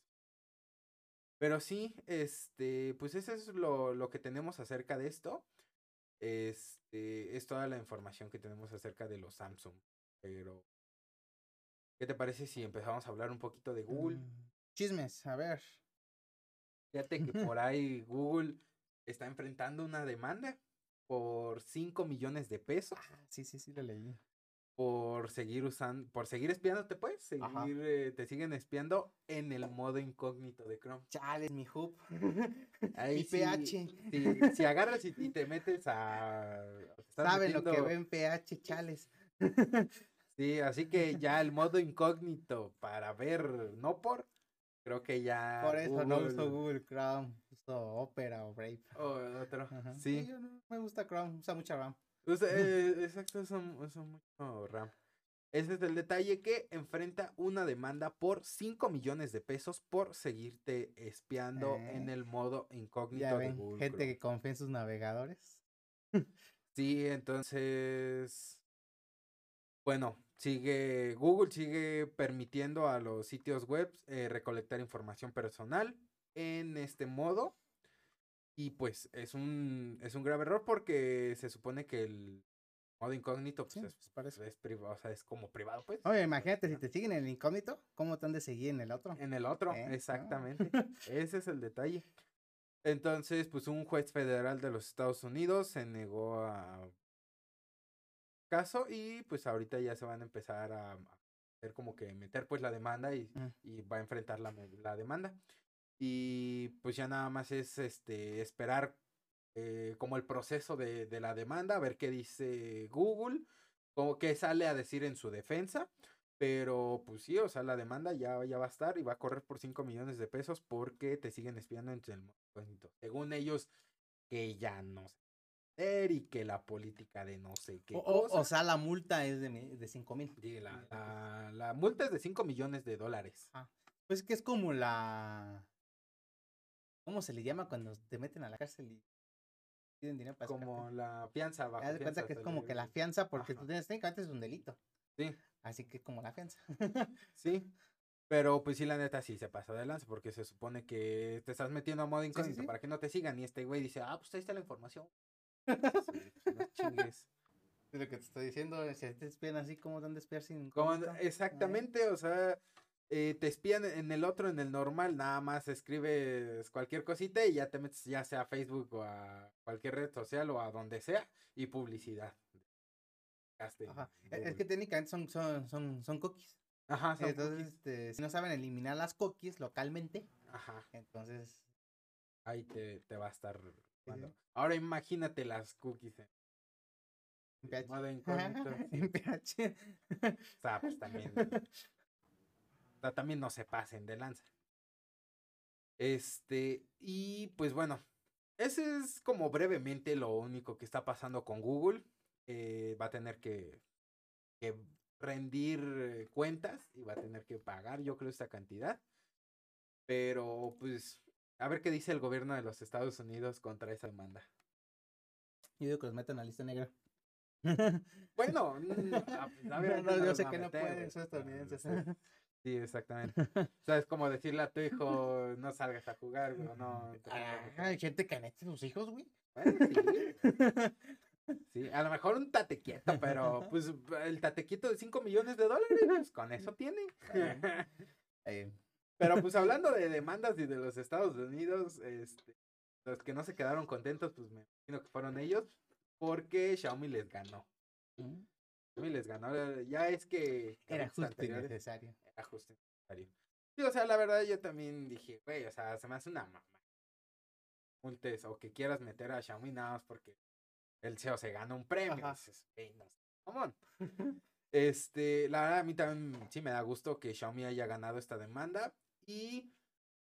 Pero sí, este, pues eso es lo, lo que tenemos acerca de esto. Este, es toda la información que tenemos acerca de los Samsung. Pero, ¿qué te parece si empezamos a hablar un poquito de Google? Mm, Chismes, a ver. Fíjate que por ahí Google está enfrentando una demanda por 5 millones de pesos Ah, sí, sí, sí, lo leí. Por seguir usando, por seguir espiándote, pues, seguir, eh, te siguen espiando en el modo incógnito de Chrome. Chales, mi hub. Ahí mi sí, PH. Si, si agarras y, y te metes a... Saben lo que ven PH, chales. Sí, así que ya el modo incógnito para ver, no por, creo que ya... Por eso no uso Google- Chrome, uso Opera o Brave. o otro, Ajá. sí. yo no me gusta Chrome, usa mucha RAM. Usa- eh, exacto, usa, usa mucho RAM. Ese es el detalle que enfrenta una demanda por 5 millones de pesos por seguirte espiando en Eh, el modo incógnito Ya de ven, Google. gente Chrome. que confía en sus navegadores. Sí, entonces, bueno, sigue, Google sigue permitiendo a los sitios web eh, recolectar información personal en este modo. Y pues es un, es un grave error porque se supone que el modo incógnito pues, Sí, es, privado, o sea, es como privado, pues. Oye, imagínate si te siguen en el incógnito, ¿cómo te han de seguir en el otro? En el otro, ¿Eh? No. exactamente. Ese es el detalle. Entonces, pues un juez federal de los Estados Unidos se negó a caso y pues ahorita ya se van a empezar a hacer como que meter pues la demanda y, Mm. y va a enfrentar la, la demanda. Y pues ya nada más es este esperar eh, como el proceso de, de la demanda, a ver qué dice Google, como que sale a decir en su defensa. Pero pues sí, o sea, la demanda ya, ya va a estar y va a correr por 5 millones de pesos porque te siguen espiando en el incógnito. Según ellos, que ya no sé. y que la política de no sé qué O, cosa. o sea, la multa es de, de 5 mil. Sí, la, la- la multa es de 5 millones de dólares. Pues que es como la. ¿Cómo se le llama cuando te meten a la cárcel y piden dinero para Como sacarte? la fianza bajo Haz de cuenta que es como que la fianza, porque Ajá. tú tienes, técnicamente es un delito. Sí, Así que como la fianza. sí. Pero pues sí, la neta sí se pasa de lanza porque se supone que te estás metiendo a modo sí, incógnito sí. para que no te sigan y este güey dice, ah, pues ahí está la información. Sí, pues, no chingues. Es lo que te estoy diciendo. Si te espían así, ¿cómo te han de espiar sin exactamente, o sea, eh, te espían en el otro, en el normal, nada más escribes cualquier cosita y ya te metes ya sea a Facebook o a cualquier red social o a donde sea y publicidad. Ajá. en Es- que técnicamente son, son, son, son cookies. Ajá, son Entonces, cookies. este, si no saben eliminar las cookies localmente, Ajá, entonces. ahí te, te va a estar. jugando. sí. Ahora imagínate las cookies en En PH. modo incógnito. en PH. Pues también. sea, también no se pasen de lanza. Este, y pues bueno, ese es como brevemente lo único que está pasando con Google. Eh, va a tener que, que rendir cuentas y va a tener que pagar, yo creo, esta cantidad. Pero pues, a ver qué dice el gobierno de los Estados Unidos contra esa demanda. Yo digo que los metan a lista negra. Bueno, mm, a- a ver, ¿a No, no, yo sé que no pueden, Ah, estadounidenses. Sí. Exactamente. O sea, es como decirle a tu hijo, no salgas a jugar, güey, no. Ah, jugar". Hay gente que mete a sus hijos, güey. Bueno, sí, a lo mejor un tate quieto, pero pues el tate quieto de 5 millones de dólares, pues con eso tiene. Eh, Pero pues hablando de demandas y de los Estados Unidos, este, los que no se quedaron contentos, pues me imagino que fueron ellos, porque Xiaomi les ganó. mm, Xiaomi les ganó, ya es que Era justo y necesario. era justo y necesario. O sea, la verdad yo también dije, güey, o sea, se me hace una mamá. Multes o que quieras meter a Xiaomi nada más porque el CEO se gana un premio. No. Este, la verdad a mí también sí me da gusto que Xiaomi haya ganado esta demanda y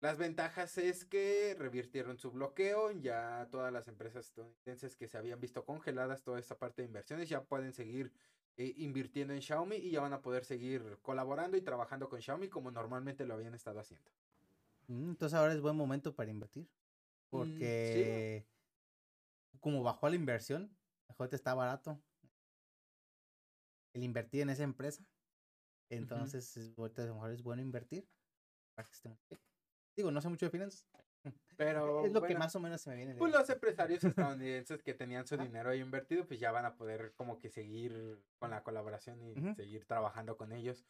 las ventajas es que revirtieron su bloqueo, ya todas las empresas estadounidenses que se habían visto congeladas toda esta parte de inversiones ya pueden seguir eh, invirtiendo en Xiaomi y ya van a poder seguir colaborando y trabajando con Xiaomi como normalmente lo habían estado haciendo. Mm, Entonces ahora es buen momento para invertir. Mm, Porque como bajó la inversión, mejor está barato el invertir en esa empresa. Entonces, es, ahorita a lo mejor es bueno invertir. Digo, no sé mucho de finanzas. Pero es lo que más o menos se me viene. de Pues los empresarios estadounidenses que tenían su dinero ahí invertido, pues ya van a poder como que seguir con la colaboración y seguir trabajando con ellos.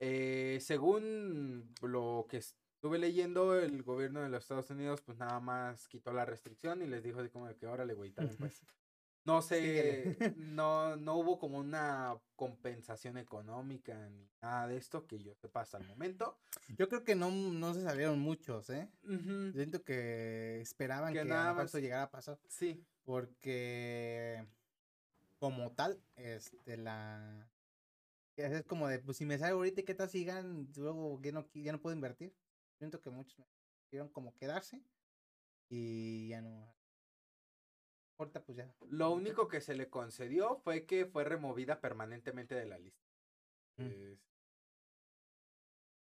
Eh, según lo que estuve leyendo, el gobierno de los Estados Unidos pues nada más quitó la restricción y les dijo así como de que órale, güey, también pues. No sé, no, no hubo como una compensación económica ni nada de esto que yo sepa hasta el momento. Yo creo que no, no se salieron muchos, ¿eh? Siento que esperaban Que que, nada más- llegara a pasar. Sí, Porque como tal, este la es como de pues si me sale ahorita y qué tal sigan, luego ya no, ya no puedo invertir. Siento que muchos quisieron como quedarse y ya no. Ahorita pues ya. Lo único que se le concedió fue que fue removida permanentemente de la lista. Mm. Es-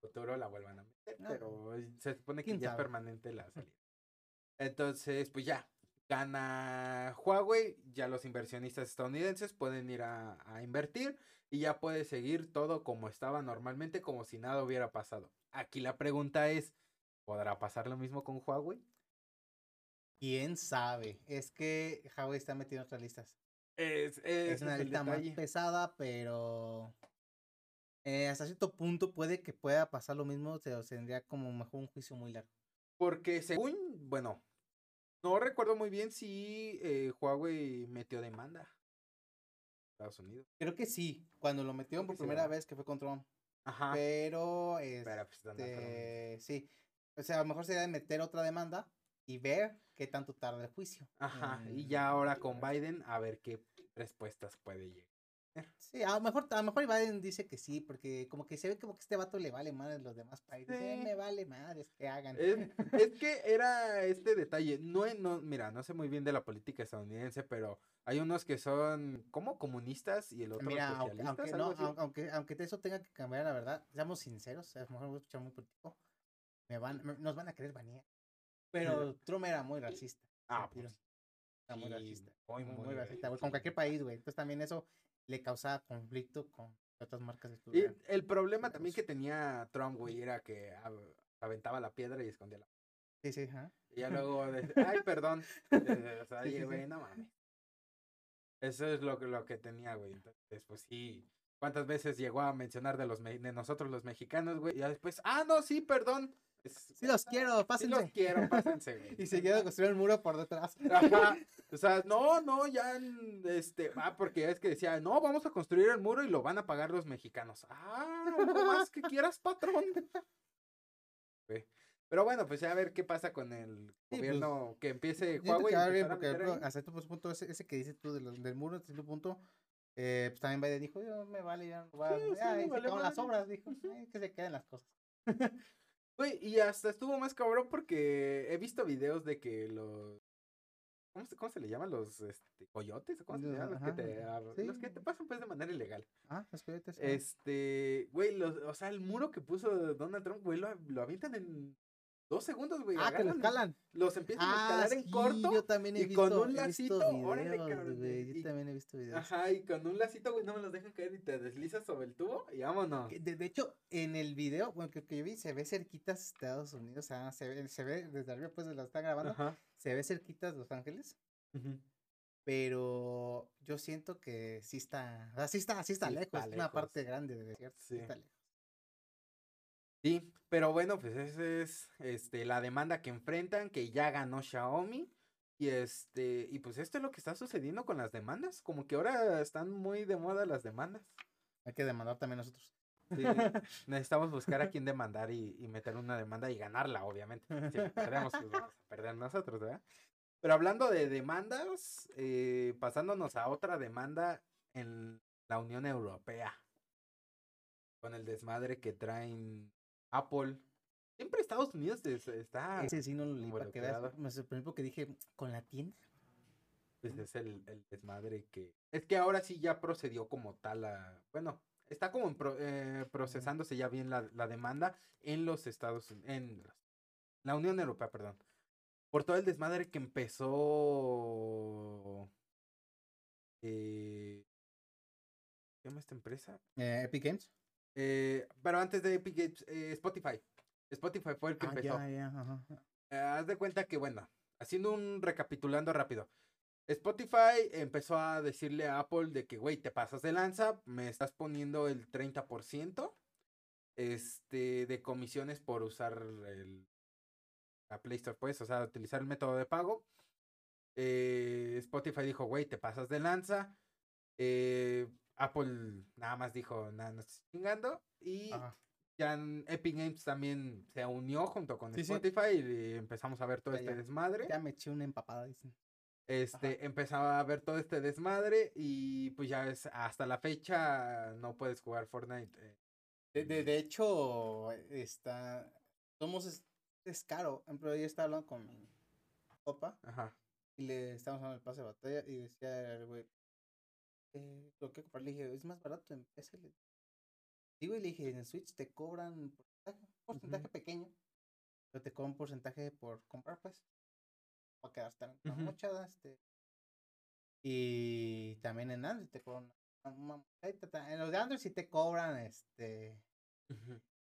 futuro la vuelvan a meter, Ah, pero se supone que ya es permanente la salida. Entonces, pues ya, gana Huawei, ya los inversionistas estadounidenses pueden ir a, a invertir y ya puede seguir todo como estaba normalmente, como si nada hubiera pasado. Aquí la pregunta es, ¿podrá pasar lo mismo con Huawei? Quién sabe. Es que Huawei está metido en otras listas. Es, Es una es el lista más detalle. pesada, pero eh, hasta cierto punto puede que pueda pasar lo mismo, o sea, tendría como mejor un juicio muy largo. Porque según, bueno, no recuerdo muy bien si eh, Huawei metió demanda. Estados Unidos. Creo que sí, cuando lo metieron por primera vez que fue con Trump. Ajá. Pero, Pero, pues, no este, sí. O sea, a lo mejor sería de meter otra demanda y ver qué tanto tarda el juicio. Ajá. Y en- ya ahora con en- Biden, a ver qué respuestas puede llegar. Sí, a lo mejor, a lo mejor Biden dice que sí, porque como que se ve como que este vato le vale madre los demás países. Eh, me vale madres que hagan. Es, es que era este detalle. No, no, mira, no sé muy bien de la política estadounidense, pero hay unos que son como comunistas y el otro Mira, socialistas. aunque, no, aunque, aunque eso tenga que cambiar, la verdad, seamos sinceros, a lo mejor voy a escuchar muy político, me van, me- nos van a querer banear. Pero Trump era muy racista. Ah, pues, Era muy sí, racista. muy, Muy, racista, güey, con cualquier país, güey. Entonces también eso le causaba conflicto con otras marcas de Y el problema también que tenía Trump, güey, era que ab- aventaba la piedra y escondía la Sí, sí, ajá. Y ya luego, ay, perdón. eh, o sea, Sí, güey, no mames. Eso es lo, que- lo que tenía, güey. Entonces, pues sí. ¿Cuántas veces llegó a mencionar de los de nosotros los mexicanos, güey? Y después, ah, no, sí, perdón. Es- Sí los quiero, sí pásense. los quiero, pásense, güey. Y se quedó construir el muro por detrás. Ajá. O sea, no, no, ya, este, ah, porque es que decía, no, vamos a construir el muro y lo van a pagar los mexicanos. Ah, no más que quieras, patrón. Pero bueno, pues ya a ver qué pasa con el pues, gobierno que empiece Huawei. que va bien porque hasta cierto punto ese, ese que dices tú de los- del muro, hasta cierto punto, eh, pues también Biden dijo, yo me vale, ya no voy a- Sí, sí, vale las madre". obras, dijo, "Ay, que se queden las cosas. Güey, y hasta estuvo más cabrón porque he visto videos de que los. ¿Cómo se, cómo se le llaman? Los este, coyotes? ¿o ¿Cómo se Los- llaman? Los, ajá, que te, ab- sí. los que te pasan pues de manera ilegal. Ah, los coyotes. Este, güey, los, o sea, el muro que puso Donald Trump, güey, lo, lo avientan en dos segundos, güey. ah, que lo agarran, escalan. Los empiezan a Ah, escalar en sí, corto. yo también he y visto, con un he lacito, visto órale, videos, cabrón, güey, y- yo también he visto videos. Ajá, y con un lacito, güey, no me los dejan caer y te deslizas sobre el tubo y vámonos. De, de hecho, en el video, bueno, que, que yo vi, se ve cerquitas Estados Unidos, o sea, se ve, se ve desde arriba, pues, lo está grabando, Ajá. se ve cerquitas Los Ángeles, pero yo siento que sí está, o sea, sí está, sí está Sí lejos, está una parte grande de desierto, sí Sí. está lejos. Sí, pero bueno, pues esa es este, la demanda que enfrentan, que ya ganó Xiaomi. Y este, y pues esto es lo que está sucediendo con las demandas. Como que ahora están muy de moda las demandas. Hay que demandar también nosotros. Sí, necesitamos buscar a quién demandar y, y meter una demanda y ganarla, obviamente. Si perdemos, pues vamos a perder nosotros, ¿verdad? Pero hablando de demandas, eh, pasándonos a otra demanda en la Unión Europea. Con el desmadre que traen Apple. Siempre Estados Unidos es- está, Ese sí no lo leí para que veas, me sorprendió porque dije, ¿con la tienda? pues es el, el desmadre que... Es que ahora sí ya procedió como tal a... Bueno, está como en pro- eh, procesándose ya bien la, la demanda en los Estados Unidos, en la Unión Europea, perdón. Por todo el desmadre que empezó... Eh, ¿Qué llama esta empresa? Eh, Epic Games. Eh, pero antes de Epic Games, eh, Spotify. Spotify fue el que Ah, empezó. ya, ya, ajá. Eh, haz de cuenta que, bueno, haciendo un recapitulando rápido. Spotify empezó a decirle a Apple de que, güey, te pasas de lanza, me estás poniendo el 30% este, de comisiones por usar el, la Play Store, pues, o sea, utilizar el método de pago. Eh, Spotify dijo, güey, te pasas de lanza. Eh, Apple nada más dijo, nada, no estás chingando. Y Ajá. ya en Epic Games también se unió junto con Sí, sí. Spotify y empezamos a ver todo Ya, este desmadre. Ya me eché una empapada, dicen. Este, empezaba a ver todo este desmadre y pues ya es hasta la fecha no puedes jugar Fortnite. eh, De, de, de hecho, está. Somos. Es, es caro. Por ejemplo, yo estaba hablando con mi papá Ajá. y le estábamos hablando del pase de batalla y decía el güey. Eh, lo que comprar, le dije, es más barato en PC. Le digo, y le dije, en Switch te cobran porcentaje, un porcentaje pequeño, pero te cobran un porcentaje por comprar, pues. Para quedarte la Ujú. mochada, este. Y también en Android te cobran una, En los de Android sí te cobran, este.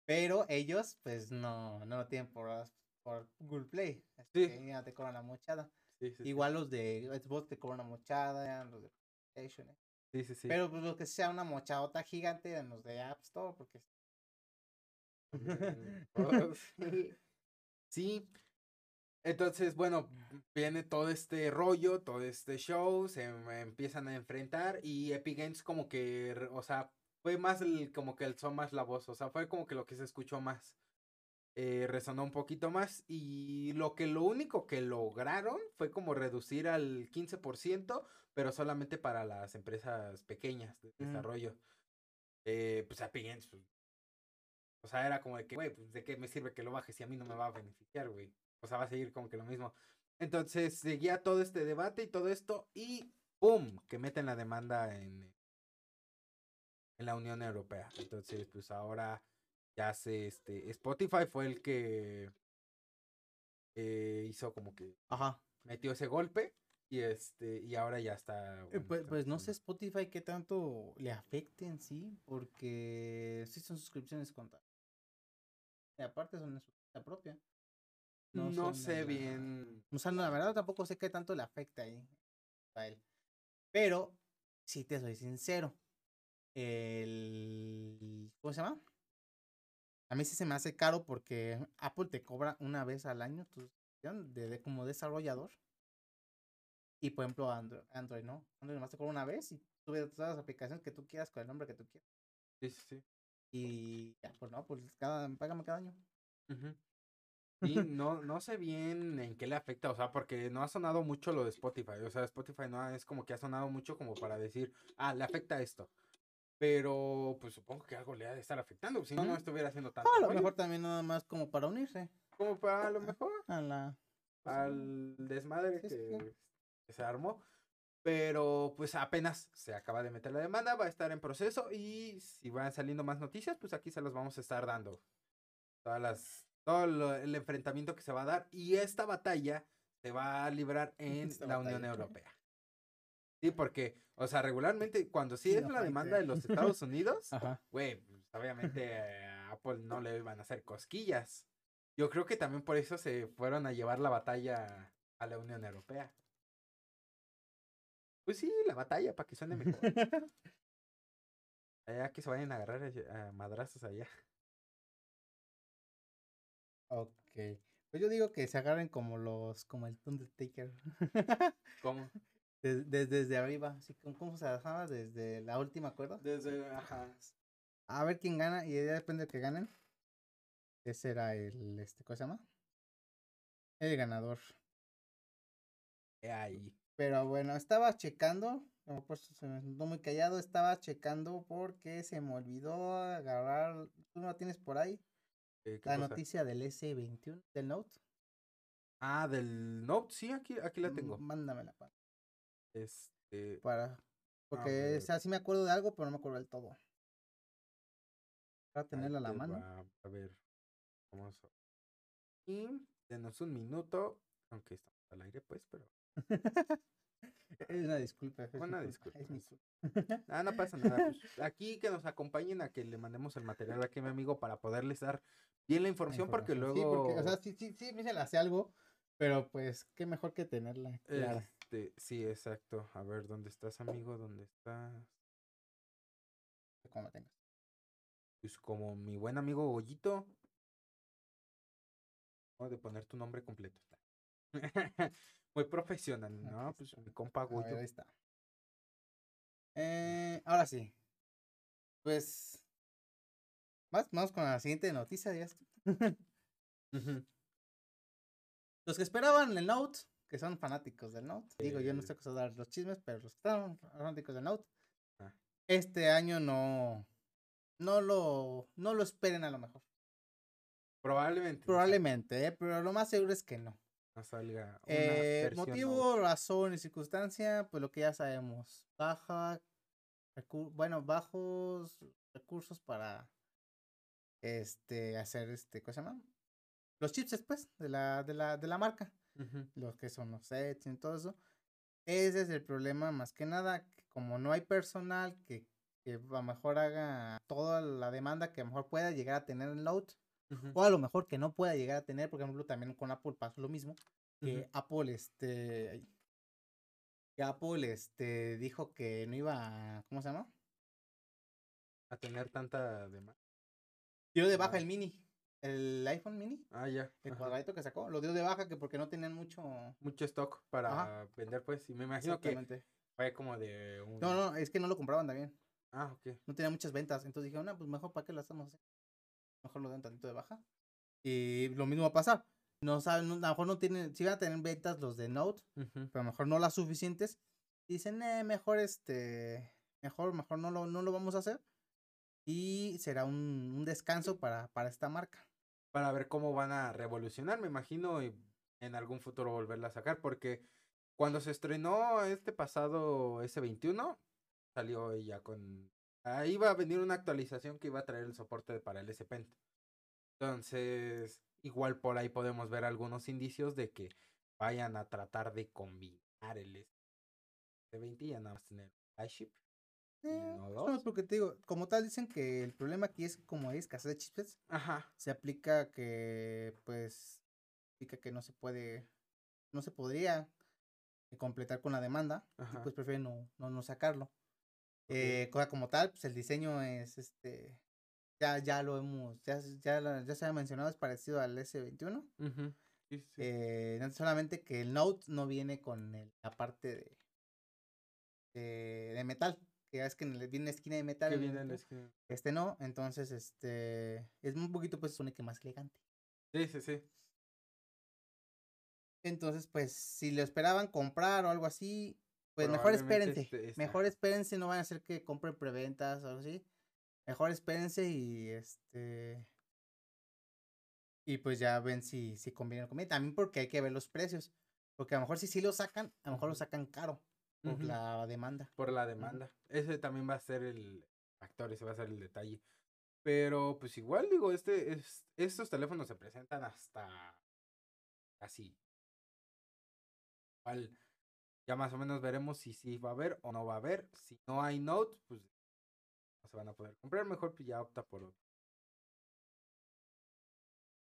Pero ellos, pues no, no lo tienen por, por Google Play. así Sí. que ya te cobran la mochada. Sí, sí, sí. Igual los de Xbox te cobran la mochada, los de PlayStation. eh. Sí, sí, sí. Pero pues lo que sea una mochadota gigante en los de App Store, porque sí. Sí. Entonces, bueno, viene todo este rollo, todo este show, se em- empiezan a enfrentar y Epic Games como que, o sea, fue más el, como que alzó más la voz, o sea, fue como que lo que se escuchó más. eh, resonó un poquito más y lo que lo único que lograron fue como reducir al 15%, pero solamente para las empresas pequeñas de Mm. desarrollo. Eh, pues a pues, o sea, era como de que, güey, pues de qué me sirve que lo bajes si a mí no me va a beneficiar, güey. O sea, va a seguir como que lo mismo. Entonces seguía todo este debate y todo esto y ¡pum! que meten la demanda en, en la Unión Europea. Entonces, pues ahora ya se, este, Spotify fue el que eh, hizo como que Ajá. metió ese golpe y este, y ahora ya está. Eh, pues, pues no sé. Spotify qué tanto le afecte en sí, porque sí son suscripciones contadas. Y aparte son en su cuenta propia. No, sé la- bien. O sea, no, la verdad tampoco sé qué tanto le afecta ahí a él. Pero, si te soy sincero, el... ¿Cómo se llama? A mí sí se me hace caro porque Apple te cobra una vez al año tu suscripción de, de- como desarrollador. Y por ejemplo, Android, Android no. Android nomás te cobra una vez y sube todas las aplicaciones que tú quieras con el nombre que tú quieras. Sí, sí, sí. Y ya, pues no, pues cada, págame cada año. Ujú. Y no, no sé bien en qué le afecta, o sea, porque no ha sonado mucho lo de Spotify. O sea, Spotify no es como que ha sonado mucho como para decir, ah, le afecta esto. Pero pues supongo que algo le ha de estar afectando, si no, no estuviera haciendo tanto. a lo mejor también nada más como para unirse Como para a lo mejor a la... pues, al desmadre que se armó. Pero pues apenas se acaba de meter la demanda, va a estar en proceso y si van saliendo más noticias, pues aquí se los vamos a estar dando. Todas las, todo lo- el enfrentamiento que se va a dar y esta batalla se va a librar en Esta la Unión. Europea. Sí, porque, o sea, regularmente cuando sí Sí, es no la demanda de los Estados Unidos, güey, pues, obviamente a Apple no le iban a hacer cosquillas. Yo creo que también por eso se fueron a llevar la batalla a la Unión Europea. Pues sí, la batalla, para que suene mejor. Allá que se vayan a agarrar a, a madrazos allá. Ok. Pues yo digo que se agarren como los, como el Undertaker. ¿Cómo? Des- des- desde arriba, así como cómo se bajaba desde la última cuerda. Desde, ajá. A ver quién gana y ya depende de que ganen. Ese será el, este, ¿cómo se llama? El ganador. eh, Ahí. Pero bueno, estaba checando, como por eso se me quedó muy callado, estaba checando porque se me olvidó agarrar, ¿tú no la tienes por ahí? eh, ¿qué La cosa? noticia del S21, del Note. Ah, del Note, sí, aquí, aquí la tengo. Mándamela pa- Este, para, porque, o sea, sí me acuerdo de algo, pero no me acuerdo del todo. Para tenerla a la mano. va, A ver, vamos a... Y denos un minuto, aunque estamos al aire, pues, pero... Es una disculpa. es Una culpa, disculpa, es mi es- culpa. Ah, no pasa nada. pues, aquí que nos acompañen a que le mandemos el material aquí a mi amigo para poderles dar bien la La información, porque luego... Sí, porque, o sea, sí, sí, sí, me se la hace algo, pero pues, qué mejor que tenerla clara. este, sí, exacto. A ver, ¿dónde estás, amigo? ¿Dónde estás? como la tengas. Pues como mi buen amigo Goyito. Voy a poner tu nombre completo. Muy profesional, Aquí ¿no? Pues mi compa Goyo. ahí está. Eh, ahora sí. Pues. Vamos con la siguiente noticia. Ya. Los que esperaban el Note, que son fanáticos del Note. Digo, yo no estoy acostumbrado a dar los chismes, pero los que están fanáticos del Note. Ah. Este año no. No lo, no lo esperen a lo mejor. Probablemente. Probablemente, ¿eh? pero lo más seguro es que no. Salga una Eh, motivo, razón y circunstancia, pues lo que ya sabemos. Baja, bueno, bajos recursos para este hacer este, ¿cómo se llama? Los chips después de la, de la, de la marca. Los que son los sets y todo eso. Ese es el problema más que nada, que como no hay personal que, que a lo mejor haga toda la demanda que a lo mejor pueda llegar a tener el O a lo mejor que no pueda llegar a tener, por ejemplo, también con Apple pasó lo mismo, que. Apple, este, que Apple, este, dijo que no iba, a- ¿cómo se llama? A tener tanta demanda. Dio de baja Ah. el mini, el iPhone mini, Ah, ya. el ajá. cuadradito que sacó, lo dio de baja que porque no tenían mucho, Mucho stock para vender, pues. Y me imagino que fue como de un. No, no, es que no lo compraban también, Ah, ok. no tenía muchas ventas, entonces dijeron, no, pues mejor para qué lo hacemos así, mejor lo den tantito de baja, Y lo mismo va a pasar. No saben, a lo mejor no tienen, si van a tener ventas los de Note, pero a lo mejor no las suficientes. Dicen, eh, mejor este, mejor, mejor no lo, no lo vamos a hacer. Y será un, un descanso para, para esta marca. Para ver cómo van a revolucionar, me imagino, y en algún futuro volverla a sacar, porque cuando se estrenó este pasado S21, salió ella con... Ahí iba a venir una actualización que iba a traer el soporte para el S Pen. Entonces, igual por ahí podemos ver algunos indicios de que vayan a tratar de combinar el S20 y ya nada más tener flagship. Eh, no eso dos. es porque te digo, como tal dicen que el problema aquí es que como hay escasez de chipsets, Ajá. se aplica que pues aplica que no se puede no se podría completar con la demanda y pues prefieren no, no, no sacarlo Eh, cosa como tal pues el diseño es este ya ya lo hemos ya, ya, la- ya se ha mencionado es parecido al S21 Ujú. Sí, sí. eh, no- solamente que el Note no viene con el- la parte de, de de metal que ya es que en el- viene la esquina de metal en viene 21. skin. este no entonces este es un poquito pues que más elegante Sí, sí, sí. Entonces, pues, si lo esperaban comprar o algo así, pues mejor espérense. este- Mejor espérense, no van a hacer que compren preventas o algo así. Mejor espérense y este. Y pues ya ven si, si conviene o no conviene. También porque hay que ver los precios. Porque a lo mejor si sí lo sacan, a lo mejor lo sacan caro por la demanda. por la demanda. Ese también va a ser el factor, ese va a ser el detalle. Pero pues igual digo, este es, estos teléfonos se presentan hasta casi. Igual, ya más o menos veremos si sí va a haber o no va a haber. Si no hay Note, pues no se van a poder comprar. Mejor pues ya opta por otro.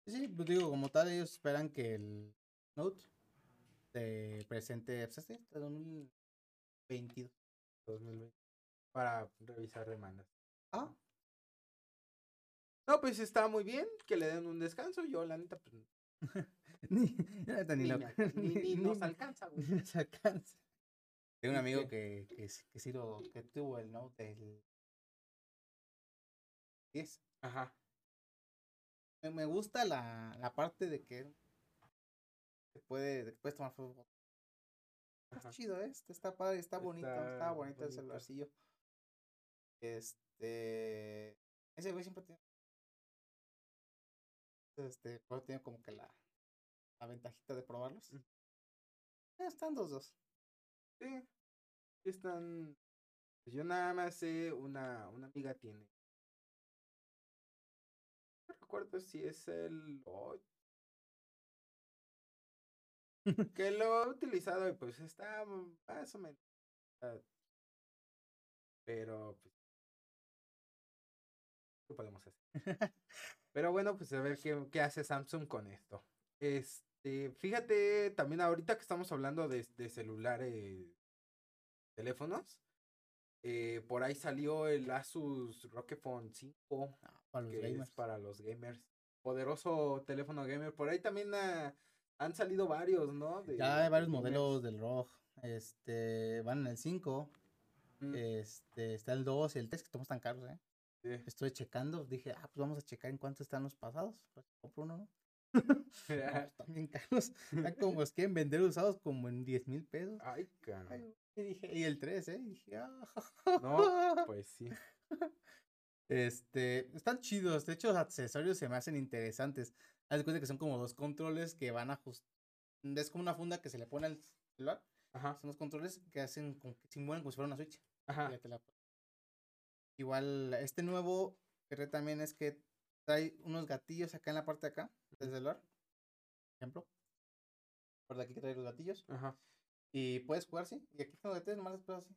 Sí, pues digo, como tal, ellos esperan que el Note se presente, pues, este, hasta 2022. 2020 para revisar demandas. Ah, No, pues está muy bien que le den un descanso. Yo, la neta, pues ni, ni lo- ni- ni nos alcanza, güey. nos alcanza. Tengo un ¿Y amigo que, que, que sí lo, que tuvo el Note del 10. Ajá. Me, me gusta la, la parte de que se puede, puedes tomar fotos. Está chido, ¿eh? Está, está padre, está bonito, está Está bonito el bonito. celularcillo. Este. Ese güey siempre tiene. Este, pero tiene como que la, la ventajita de probarlos. Mm. Eh, están dos, dos. Sí, están. pues yo nada más sé, una, una amiga tiene. No recuerdo si es el 8. que lo he utilizado y pues está más o menos. ah, Pero pues. ¿Qué podemos hacer? Pero bueno, pues a ver qué, qué hace Samsung con esto. Este, fíjate, también ahorita que estamos hablando de, de celulares, teléfonos, eh, por ahí salió el Asus Phone 5, Ah, para los que es gamers. para los gamers. Poderoso teléfono gamer. Por ahí también han salido varios, ¿no? De- Ya hay de varios gamers. modelos del ROG. Este, van en el 5. Mm, Este, está el 2 y el 3 que todos están caros, ¿eh? sí. Estoy checando, dije, ah, pues vamos a checar en cuánto están los pasados. Pues compro uno, ¿no? Están bien caros. Están como los quieren vender usados como en 10 mil pesos. Ay. Ay, Y dije, y el 3, ¿eh? Y dije, ah. No, pues sí. Este, están chidos. De hecho, los accesorios se me hacen interesantes. Haz cuenta que son como dos controles que van a ajustar. Es como una funda que se le pone al celular. Ajá, Son los controles que hacen como que simulan como si fuera una Switch. ajá. la- Igual, este nuevo que también es que trae unos gatillos acá en la parte de acá del celular. Por ejemplo. Por aquí que trae los gatillos. Ajá. Y puedes jugar, sí. Y aquí los gatillos nomás les puedes así.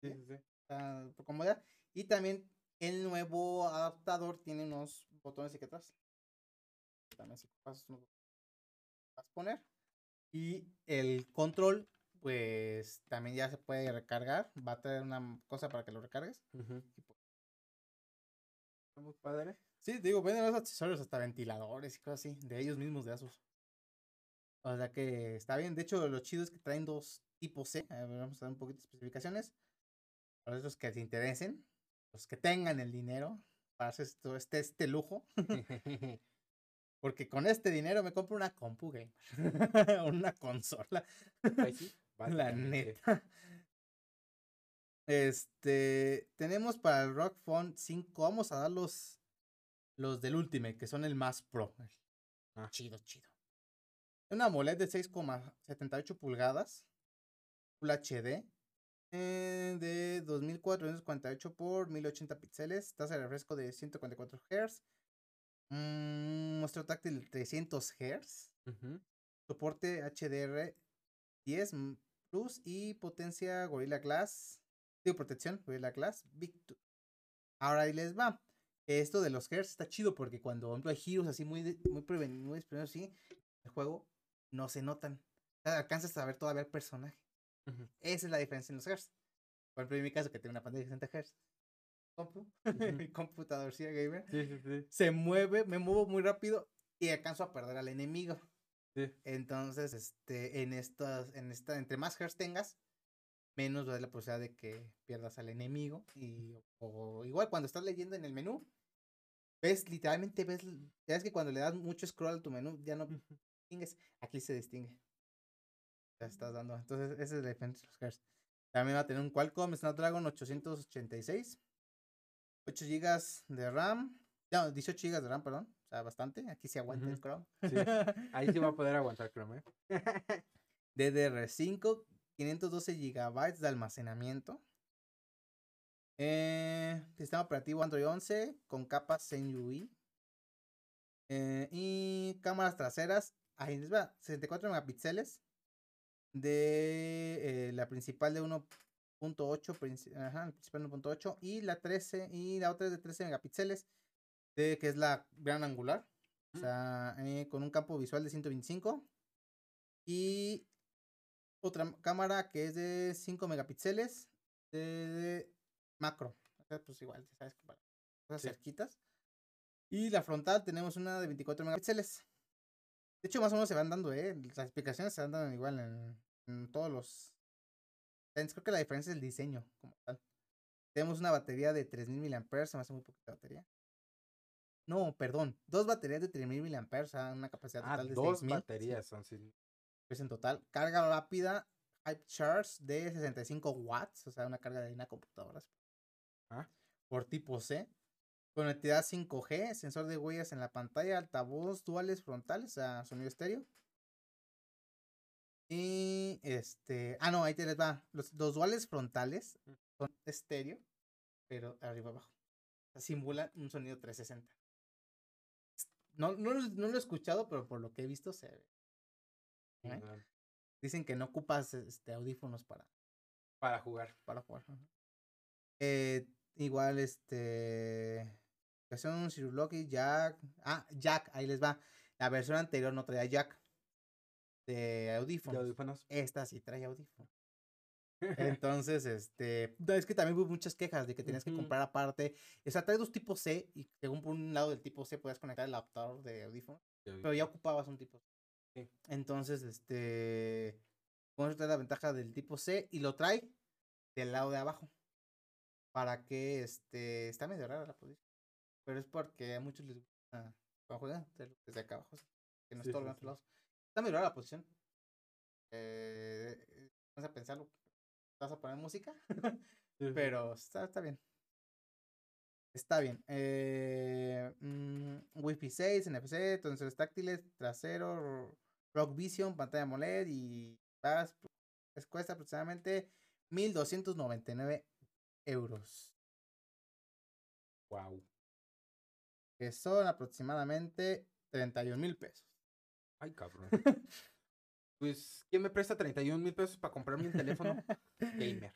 Sí, sí, sí. ah, por comodidad. Y también el nuevo adaptador tiene unos botones aquí atrás. También si pasas unos vas a poner. Y el control, pues también ya se puede recargar. Va a traer una cosa para que lo recargues. Ujú. Está muy padre. Sí, digo, venden los accesorios hasta ventiladores y cosas así, de ellos mismos de Asus. O sea que está bien. De hecho, lo chido es que traen dos tipos C. A ver, vamos a dar un poquito de especificaciones. Para los que te interesen, los que tengan el dinero para hacer esto, este, este lujo. Porque con este dinero me compro una compu gamer. una consola. Sí, La neta. Este, tenemos para el Rock Phone 5, vamos a dar los, los del Ultimate, que son el más pro. Ah. Chido, chido. Una AMOLED de 6,78 pulgadas, Full HD, eh, de 2448 por 1080 píxeles, tasa de refresco de 144 Hz, mm, muestra táctil de 300 Hz, Ujú. soporte HDR 10 m- Plus y potencia Gorilla Glass. Digo, protección Gorilla Glass. Big Ahora ahí les va. Esto de los hertz está chido porque cuando por ejemplo, hay giros así muy, de- muy prevenidos, desprevenidos, así, el juego no se notan. O sea, alcanzas a ver todavía el personaje. Esa es la diferencia en los hertz. Por ejemplo, en mi caso, que tengo una pantalla de 60 Hz. Compu, computadorcilla gamer. Sí, sí, sí. Se mueve, me muevo muy rápido y alcanzo a perder al enemigo. Sí. Entonces, este, en estas, en esta, entre más hertz tengas, menos va la posibilidad de que pierdas al enemigo. Y, o igual cuando estás leyendo en el menú, ves, literalmente ves, ya es que cuando le das mucho scroll a tu menú, ya no distingues, aquí se distingue. Ya estás dando. Entonces, esa es la diferencia de los hertz. También va a tener un Qualcomm Snapdragon 886, 8 GB de RAM, no, 18 GB de RAM, perdón, o sea, bastante. Aquí se aguanta el. Chrome. Sí. Ahí sí va a poder aguantar Chrome, ¿eh? DDR5, 512 GB de almacenamiento. Eh, sistema operativo Android 11 con capas ZenUI. Eh, y cámaras traseras, ahí les va, 64 megapíxeles. De eh, la principal de 1.8, princi- ajá, la principal 1.8 y la 13 y la otra es de 13 megapíxeles, de, que es la gran angular. O Mm. sea, eh, con un campo visual de 125 y otra cámara que es de 5 megapíxeles de, macro. O sea, pues igual, sabes que para cosas cerquitas. Y la frontal tenemos una de 24 megapíxeles. De hecho, más o menos se van dando, ¿eh? Las explicaciones se van dando igual en, todos los. Creo que la diferencia es el diseño, como tal. Tenemos una batería de 3000 mAh, se me hace muy poquita batería. No, perdón, dos baterías de 3000 mAh, una capacidad ah, total de dos baterías son pies en total. Carga rápida, Hype Charge de 65 watts, o sea, una carga de una computadora. Ah. Por tipo C. Conectividad 5G, sensor de huellas en la pantalla, altavoz duales frontales, o sea, sonido estéreo. Y este. Ah, no, ahí te les va. Los, los duales frontales mm. son estéreo, pero arriba abajo. Simulan un sonido 360. No, no, no, lo he escuchado, pero por lo que he visto se, ve. ¿Eh? Dicen que no ocupas este, audífonos para, Para jugar. para jugar. Eh, igual, este. Versión Cirology, Jack. Ah, Jack, ahí les va. La versión anterior no traía Jack de ¿De audífonos. audífonos? Esta sí trae audífonos. Entonces, este. Es que también hubo muchas quejas de que tenías que comprar aparte. O sea, trae dos tipos C y según por un lado del tipo C puedes conectar el adaptador de audífonos. Pero ya ocupabas un tipo C. Entonces, este. Trae la ventaja del tipo C y lo trae del lado de abajo. Para que este. Está medio rara la posición. Pero es porque a muchos les gusta cuando juegan hacerlo desde acá abajo. Que no Sí, es todo sí, los sí. lados. Está medio rara la posición. Eh, vamos a pensarlo. ¿Vas a poner música? Pero está, está bien. Está bien. Eh, mm, Wi-Fi 6, NFC, sensores táctiles, trasero, Rock Vision, pantalla AMOLED y pues, cuesta aproximadamente 1299 euros. Wow. Que son aproximadamente 31 mil pesos. Ay, cabrón. Pues, ¿quién me presta 31 mil pesos para comprarme un teléfono gamer?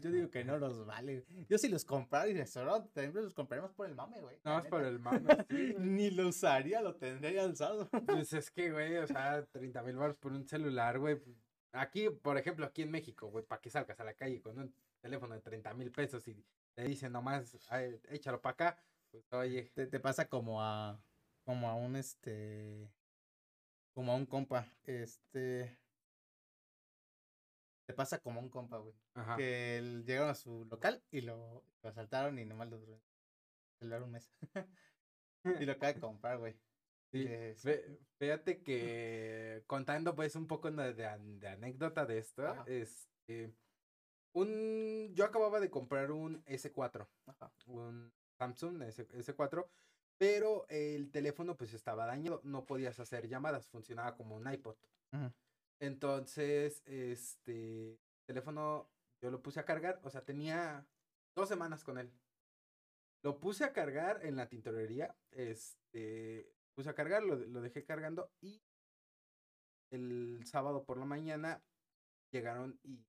Yo digo que no los vale. Yo si los comprara y restaurante, también los compraremos por el mame, güey. No, es por el mame. sí. Ni lo usaría, lo tendría alzado. Pues es que, güey, o sea, 30 mil baros por un celular, güey. pues, Aquí, por ejemplo, aquí en México, güey, para que salgas a la calle con un teléfono de 30 mil pesos y te dicen nomás, "Ay, échalo para acá, pues oye, Te, te pasa como a. Como a un este. Como a un compa. Este. Te pasa como a un compa, güey. ajá. Que él- llegaron a su local y lo, lo asaltaron y nomás lo celular un mes. y lo acaba de comprar, güey. Sí, Es- fíjate que contando pues un poco de, de an- de anécdota de esto, Ajá. este, un, yo acababa de comprar un S4, Ajá. un Samsung S, S4, pero el teléfono pues estaba dañado, no podías hacer llamadas, funcionaba como un iPod. Ujú. Entonces, este, teléfono yo lo puse a cargar, o sea, tenía dos semanas con él. Lo puse a cargar en la tintorería, este, puse a cargar, lo, lo dejé cargando y el sábado por la mañana llegaron y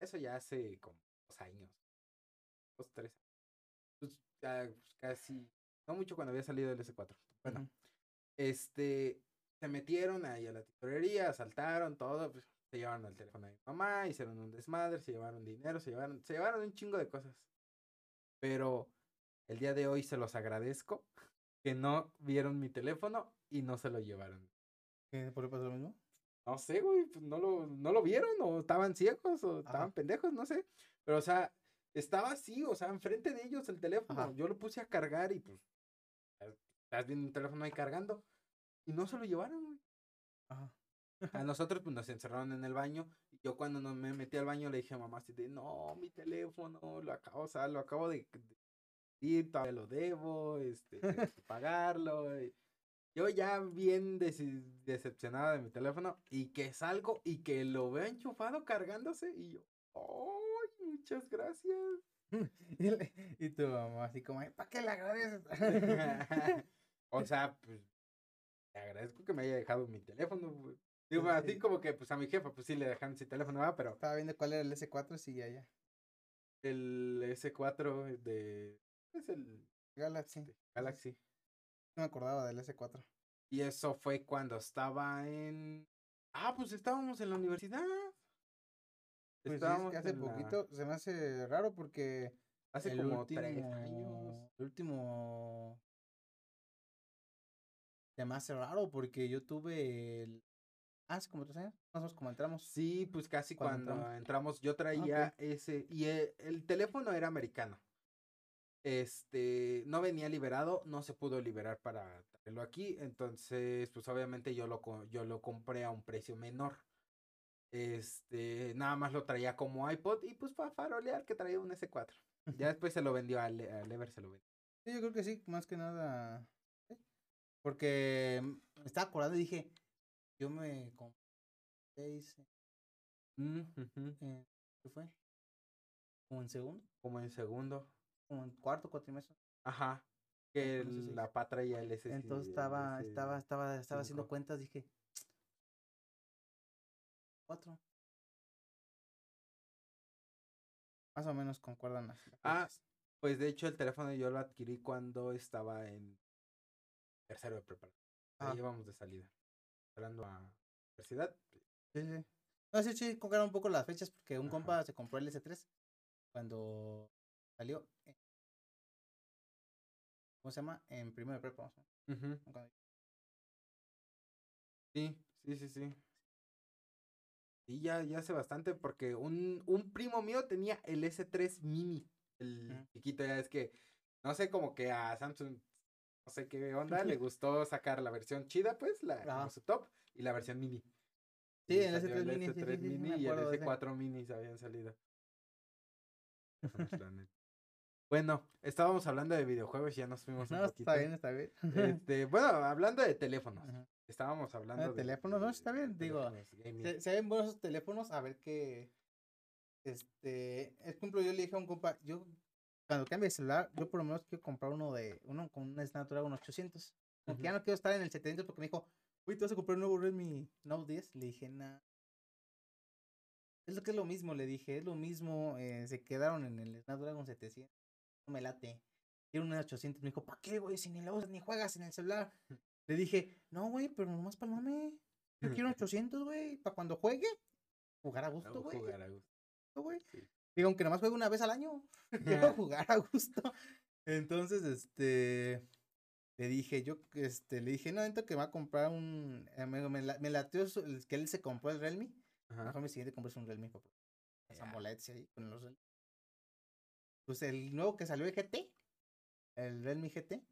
eso ya hace como dos años, dos, tres años. Ya, pues, casi, no mucho cuando había salido el S4. Bueno, Ujú. este, se metieron ahí a la tintorería, asaltaron todo, pues, se llevaron el teléfono de mi mamá, hicieron un desmadre, se llevaron dinero, se llevaron, se llevaron un chingo de cosas. Pero el día de hoy se los agradezco que no vieron mi teléfono y no se lo llevaron. ¿Qué, ¿Por qué pasó lo mismo? No sé, güey, pues no lo, no lo vieron o estaban ciegos o estaban Ajá. pendejos, no sé. Pero, o sea, estaba así, o sea, enfrente de ellos el teléfono. Ajá. Yo lo puse a cargar y pues, estás viendo un teléfono ahí cargando. Y no se lo llevaron, güey. Ajá. A nosotros pues nos encerraron en el baño y yo cuando no me metí al baño le dije a mamá así de, no, mi teléfono, lo acabo, o sea, lo acabo de, ir, todavía lo debo, este, tengo que pagarlo. y yo ya bien decepcionado de mi teléfono y que salgo y que lo veo enchufado cargándose y yo, ¡ay, muchas gracias! y, le- tu mamá así como, ¿para qué le agradeces? o sea, pues, te agradezco que me haya dejado mi teléfono, güey. Digo, Sí, así sí. como que, pues, a mi jefa, pues, sí le dejaron sin teléfono, ¿verdad? Pero Estaba viendo cuál era el S4, sí, ya, ya. el S4 de... Es el Galaxy. este, Galaxy. No me acordaba del S4. Y eso fue cuando estaba en... Ah, pues, estábamos en la universidad. Pues es que hace la- poquito se me hace raro porque Hace como último, tres años. El último se me hace raro porque yo tuve el ah, hace como tres años, más o menos como entramos. Sí, pues casi Cuando cuando, entramos. entramos. yo traía ese y e- el, teléfono era americano. Este, no venía liberado, no se pudo liberar para traerlo aquí, entonces pues obviamente yo lo yo lo compré a un precio menor. Este, nada más lo traía como iPod y pues para farolear que traía un S4. Ya después se lo vendió a, Le- a Lever, se lo vendió. Sí, yo creo que sí, más que nada. sí, Porque mm, me estaba acordando y dije, yo me compré seis, Mm, eh, ¿qué fue? Como en segundo, Como en segundo. como en cuarto cuatrimestre. Ajá. Que el- la PA traía el S. Entonces estaba, estaba, estaba, estaba haciendo cuentas, dije, cuatro. Más o menos concuerdan las Ah. Pues de hecho el teléfono yo lo adquirí cuando estaba en tercero de preparación. Ahí Ah. íbamos de salida. Entrando a universidad. Sí, sí. No, sí, sí, concuerdan un poco las fechas porque un Ajá. compa se compró el S3 cuando salió. en- ¿Cómo se llama? En primero de prepa. menos, Ujú, cuando- Sí, sí, sí, sí. Y ya, ya hace bastante porque un, un primo mío tenía el S3 mini. El chiquito, ya es que, no sé, como que a Samsung, no sé qué onda, le gustó sacar la versión chida, pues, la como su top, y la versión mini. Sí, el salió S3 mini, sí, sí, S3 sí, sí, mini y el acuerdo de ese. S4 minis habían salido. Bueno, estábamos hablando de videojuegos y ya nos fuimos un No, poquito. está bien, está bien. Este, bueno, hablando de teléfonos. Ajá. Estábamos hablando de teléfonos, no, está bien, de digo. Se, se ven buenos esos teléfonos, a ver qué. Este. Es ejemplo, yo le dije a un compa, yo cuando cambie de celular, yo por lo menos quiero comprar uno de. Uno con un Snapdragon 800. Como que ya no quiero estar en el 700 porque me dijo, uy, ¿te vas a comprar un nuevo Redmi Note 10? Le dije, nah. Es lo que es lo mismo, le dije, es lo mismo. eh, se quedaron en el Snapdragon 700. No me late. Quiero un 800. Me dijo, ¿para qué, güey? Si ni lo usas ni juegas en el celular. Le dije, no, güey, pero nomás para el mame. Yo quiero un 800, güey, para cuando juegue. Jugar a gusto, güey. jugar a gusto. güey. Sí. Digo, aunque nomás juegue una vez al año. quiero jugar a gusto. Entonces, este. Le dije, yo, este, le dije, no, necesito que va a comprar un. eh, me, me, la- me lateó su- que él se compró el Realme. Ajá. Mejor mi siguiente compré un Realme, papá. Ya. AMOLEDs ahí con los Realme. Pues el nuevo que salió el GT. El Realme GT.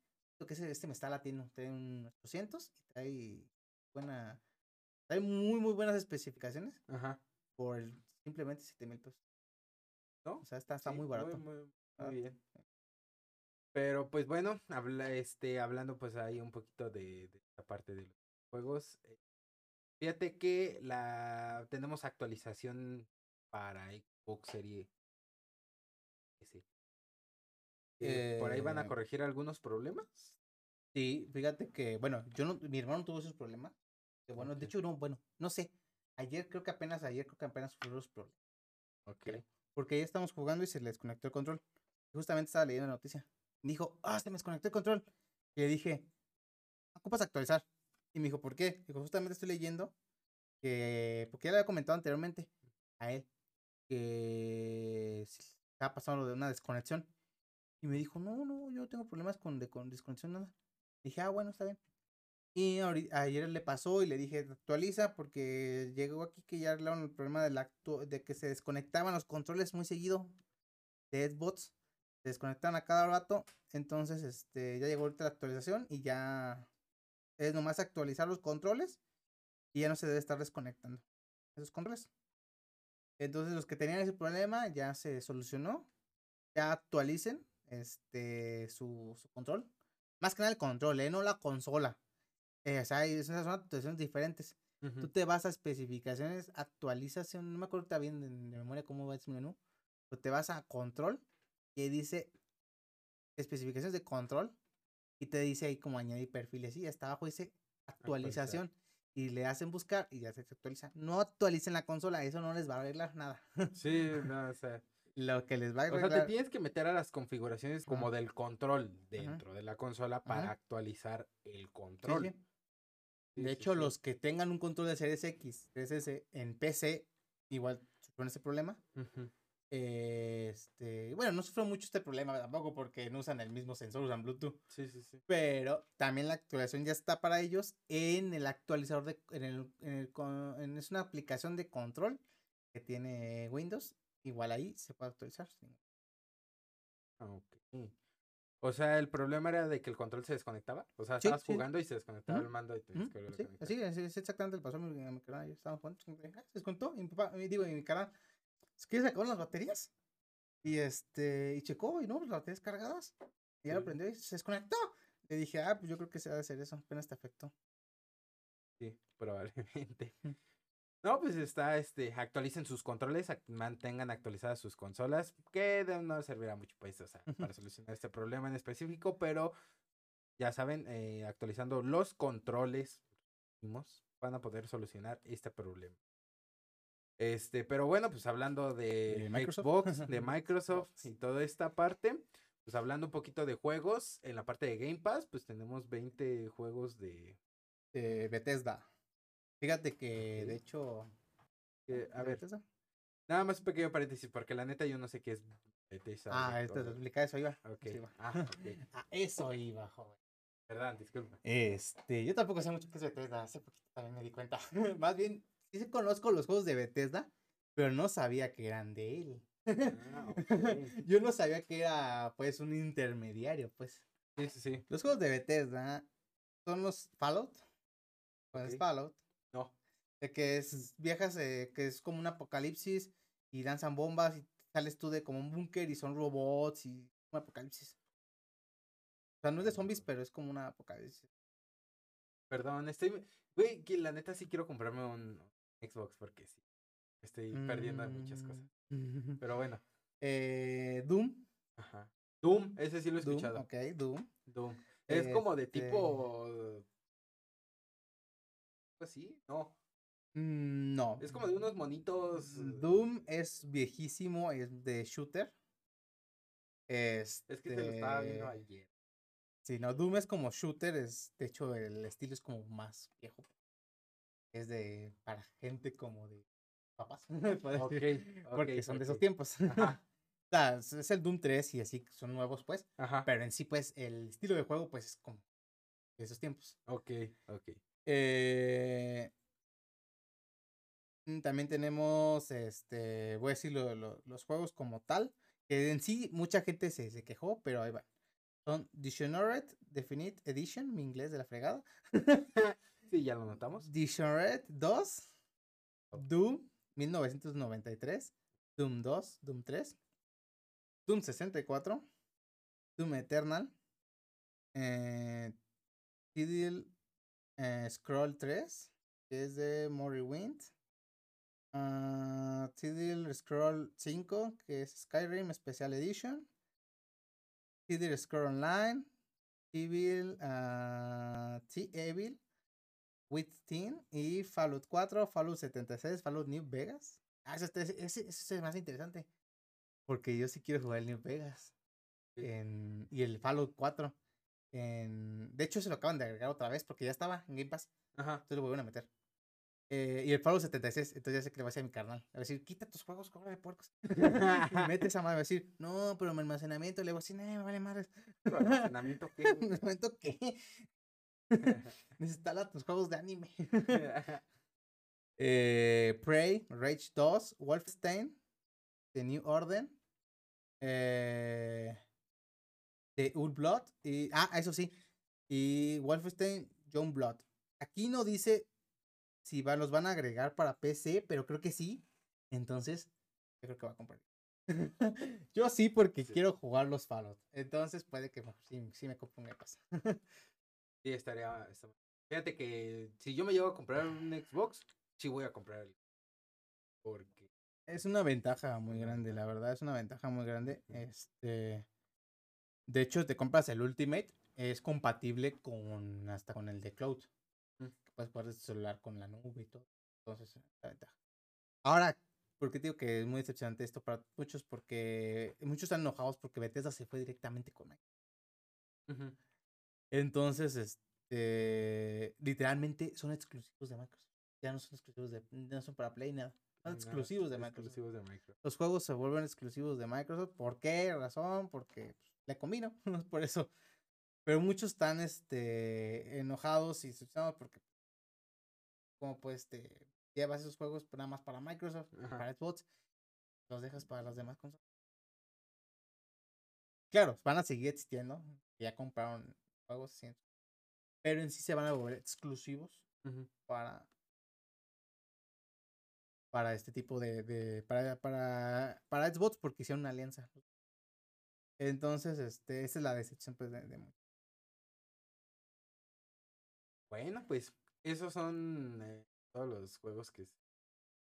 que ese, este me está latiendo, trae un 800 y trae buena, trae muy, muy buenas especificaciones Ajá. por el- simplemente 7 mil pesos. ¿No? O sea, está, está Sí, muy barato. Muy, muy bien. Pero pues bueno, habla, este, hablando pues ahí un poquito de, de esta parte de los juegos. eh, Fíjate que la tenemos actualización para Xbox Serie Eh, por ahí van a Eh, corregir algunos problemas. Sí, fíjate que, bueno, yo no, mi hermano tuvo esos problemas. Que bueno, de hecho, no, bueno, no sé. Ayer creo que apenas, ayer creo que apenas sufrió los problemas. Ok. Porque ya estamos jugando y se le desconectó el control. Justamente estaba leyendo la noticia. Me dijo, ah, se me desconectó el control. Y le dije, ocupas actualizar. Y me dijo, ¿por qué? Dijo, justamente estoy leyendo que, porque ya le había comentado anteriormente a él, que estaba pasando lo de una desconexión. Y me dijo, no, no, yo no tengo problemas con, de, con desconexión, nada. Dije, ah, bueno, está bien. Y ayer le pasó y le dije, actualiza porque llegó aquí que ya arreglaron el problema del actu- de que se desconectaban los controles muy seguido de Xbox. Se desconectaban a cada rato. Entonces, este, ya llegó ahorita la actualización y ya es nomás actualizar los controles y ya no se debe estar desconectando esos controles. Entonces, los que tenían ese problema ya se solucionó. Ya actualicen este su, su control. Más que nada el control, ¿eh? no la consola. Eh, o sea, son actualizaciones diferentes. Ujú. Tú te vas a especificaciones, actualización, no me acuerdo bien de, de memoria cómo va ese menú, pero te vas a control y ahí dice especificaciones de control y te dice ahí como añadir perfiles y hasta abajo dice actualización y le hacen buscar y ya se actualiza. No actualicen la consola, eso no les va a arreglar nada. Sí, no, o sea. Lo que les va a O sea, arreglar. te tienes que meter a las configuraciones como del control dentro de la consola para Ajá. actualizar el control. sí. Sí, De hecho, sí. los que tengan un control de Series X, 3S en PC, igual sufren ese problema. Este, bueno, no sufro mucho este problema tampoco porque no usan el mismo sensor, usan Bluetooth. Sí, sí, sí. Pero también la actualización ya está para ellos en el actualizador de, en el, en el en- es una aplicación de control que tiene Windows. Igual ahí se puede actualizar. Ah. O sea, el problema era de que el control se desconectaba. O sea, estabas sí. jugando y se desconectaba el mando y volver a sí, así, es exactamente pasó a mi, a mi canal. Yo estaba jugando, ah, se descontó. Y mi papá, digo, y mi canal, es que se acabaron las baterías. Y este, y checó, y no, pues, las baterías cargadas. Y ya lo prendió y se desconectó. Le dije, ah, pues yo creo que se va a hacer eso, apenas te afectó. Sí, probablemente. No, pues está, este, actualicen sus controles, mantengan actualizadas sus consolas, que de- no servirá mucho, pues, o sea, para solucionar este problema en específico, pero ya saben, eh, actualizando los controles, van a poder solucionar este problema. Este, pero bueno, pues hablando de, De Microsoft. Xbox, de Microsoft y toda esta parte, pues hablando un poquito de juegos, en la parte de Game Pass, pues tenemos 20 juegos de... Eh, Bethesda. Fíjate que, de hecho. que- a ¿de ver, Bethesda? Nada más un pequeño paréntesis, porque la neta yo no sé qué es Bethesda. Ah, esto te explica eso iba. Ok. eso iba. Ah, ok. A eso iba, joven. Perdón, disculpa. Este, yo tampoco sé mucho qué es Bethesda, hace poquito también me di cuenta. Más bien, sí conozco los juegos de Bethesda, pero no sabía que eran de él. Ah. Yo no sabía que era, pues, un intermediario, pues. Sí, sí, sí. Los juegos de Bethesda son los Fallout. Pues. Fallout. De que es, viajas, eh, que es como un apocalipsis y lanzan bombas y sales tú de como un búnker y son robots y un apocalipsis. O sea, no es de zombies, pero es como una apocalipsis. Perdón, estoy. Güey, que la neta sí quiero comprarme un Xbox porque sí. Estoy perdiendo muchas cosas. Mm. Pero bueno. Eh, Doom. Ajá. Doom, ese sí lo he Doom, escuchado. ok, Doom. Doom. Es como de Este- tipo. Pues sí, no. Mm, No. Es como de unos monitos. eh, Doom es viejísimo, es de shooter. Este... Es que se lo estaba viendo ayer. Sí, no, Doom es como shooter, es, de hecho el estilo es como más viejo. Es de, para gente como de papás, porque son de esos tiempos. Ajá. O sea, es- el Doom 3 y así son nuevos pues, Ajá. pero en sí pues el estilo de juego pues es como de esos tiempos. Ok, ok. Eh, también tenemos, este, voy a decir lo- lo- los juegos como tal, que en sí mucha gente se, se quejó, pero ahí va. son Dishonored Definite Edition, mi inglés de la fregada. sí, ya lo notamos. Dishonored 2, Doom 1993, Doom 2, Doom 3, Doom 64, Doom Eternal, eh, eh, Scroll 3, que es de Morrowind. Uh, Scroll 5, que es Skyrim Special Edition. Tidal Scroll Online. Evil, uh, T-Evil, With Teen y Fallout 4, Fallout 76, Fallout New Vegas. Ah, ese, ese, ese, es más interesante. Porque yo sí quiero jugar el New Vegas. En, y el Fallout 4. En, de hecho, se lo acaban de agregar otra vez porque ya estaba en Game Pass. Ajá. Entonces lo vuelven a meter. Eh, y el Fallout 76, entonces ya sé que le va a decir a mi carnal. Le va a decir, quita tus juegos, cobra de puercos. y mete esa madre, va a decir, no, pero mi almacenamiento. Le voy a decir, no, me vale madres. ¿Almacenamiento qué? ¿Almacenamiento qué? Desinstala tus juegos de anime. eh, Prey, Rage 2, Wolfenstein, The New Order, eh, The Old Blood, y, ah, eso sí, y Wolfenstein, John Blood. Aquí no dice si va, los van a agregar para PC, pero creo que sí. Entonces, yo creo que va a comprar. yo sí, porque quiero jugar los Fallout. Entonces puede que sí, sí me compre un Xbox. sí, estaría, Fíjate que si yo me llevo a comprar un Xbox, sí voy a comprar el. Porque. Es una ventaja muy grande, la verdad, es una ventaja muy grande. Este. De hecho, te compras el Ultimate, es compatible con hasta con el de Cloud puedes jugar desde celular con la nube y todo. Entonces, la ventaja. Ahora, ¿por qué digo que es muy decepcionante esto para muchos? Porque muchos están enojados porque Bethesda se fue directamente con Microsoft. Entonces, este, literalmente son exclusivos de Microsoft. Ya no son exclusivos de, no son para Play, nada. Son exclusivos, de, Microsoft. de Microsoft. Los juegos se vuelven exclusivos de Microsoft. ¿Por qué razón? Porque pues, le combino. Por eso. Pero muchos están este, enojados y decepcionados porque como pues te llevas esos juegos nada más para Microsoft, para Xbox, los dejas para las demás consolas. Claro, van a seguir existiendo, ya compraron juegos, pero en sí se van a volver exclusivos para para este tipo de, de para, para, para Xbox porque hicieron una alianza. Entonces, este, esa es la decepción pues, de, de... Bueno, pues esos son eh, todos los juegos que...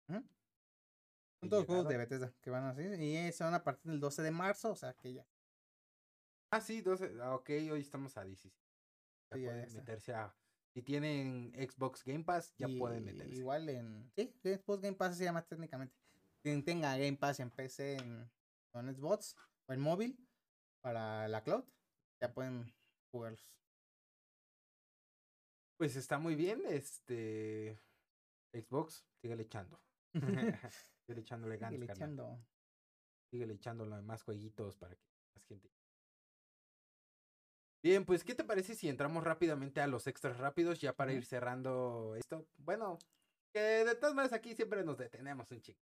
Son todos los juegos de Bethesda que van así. Y son a partir del 12 de marzo, o sea que ya. Ah, sí, 12. Ah, ok, hoy estamos a 16. Ya pueden meterse a. Si tienen Xbox Game Pass, ya pueden meterse. Igual en. Sí, Xbox Game Pass se llama técnicamente. Quien tenga Game Pass en PC, en, en Xbox o en móvil para la cloud, ya pueden jugarlos. Pues está muy bien, este Xbox, síguele echando. síguele echándole ganas, síguele echando. Síguele echándole más jueguitos para que más gente. Bien, pues, ¿qué te parece si entramos rápidamente a los extras rápidos ya para ir cerrando esto? Bueno, que de todas maneras aquí siempre nos detenemos un chico.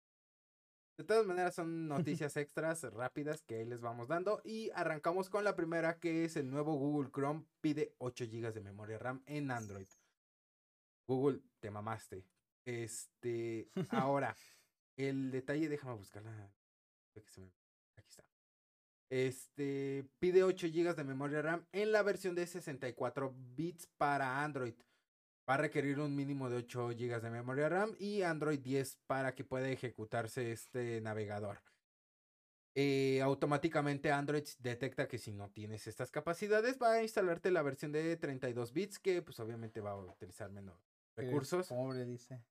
De todas maneras son noticias extras rápidas que ahí les vamos dando y arrancamos con la primera que es el nuevo Google Chrome pide 8 GB de memoria RAM en Android. Google, te mamaste. Este, ahora, el detalle, déjame buscarla. Aquí está. Este, pide 8 GB de memoria RAM en la versión de 64 bits para Android. Va a requerir un mínimo de 8 GB de memoria RAM y Android 10 para que pueda ejecutarse este navegador. Eh, automáticamente Android detecta que si no tienes estas capacidades va a instalarte la versión de 32 bits que pues obviamente va a utilizar menos recursos. Pobre dice.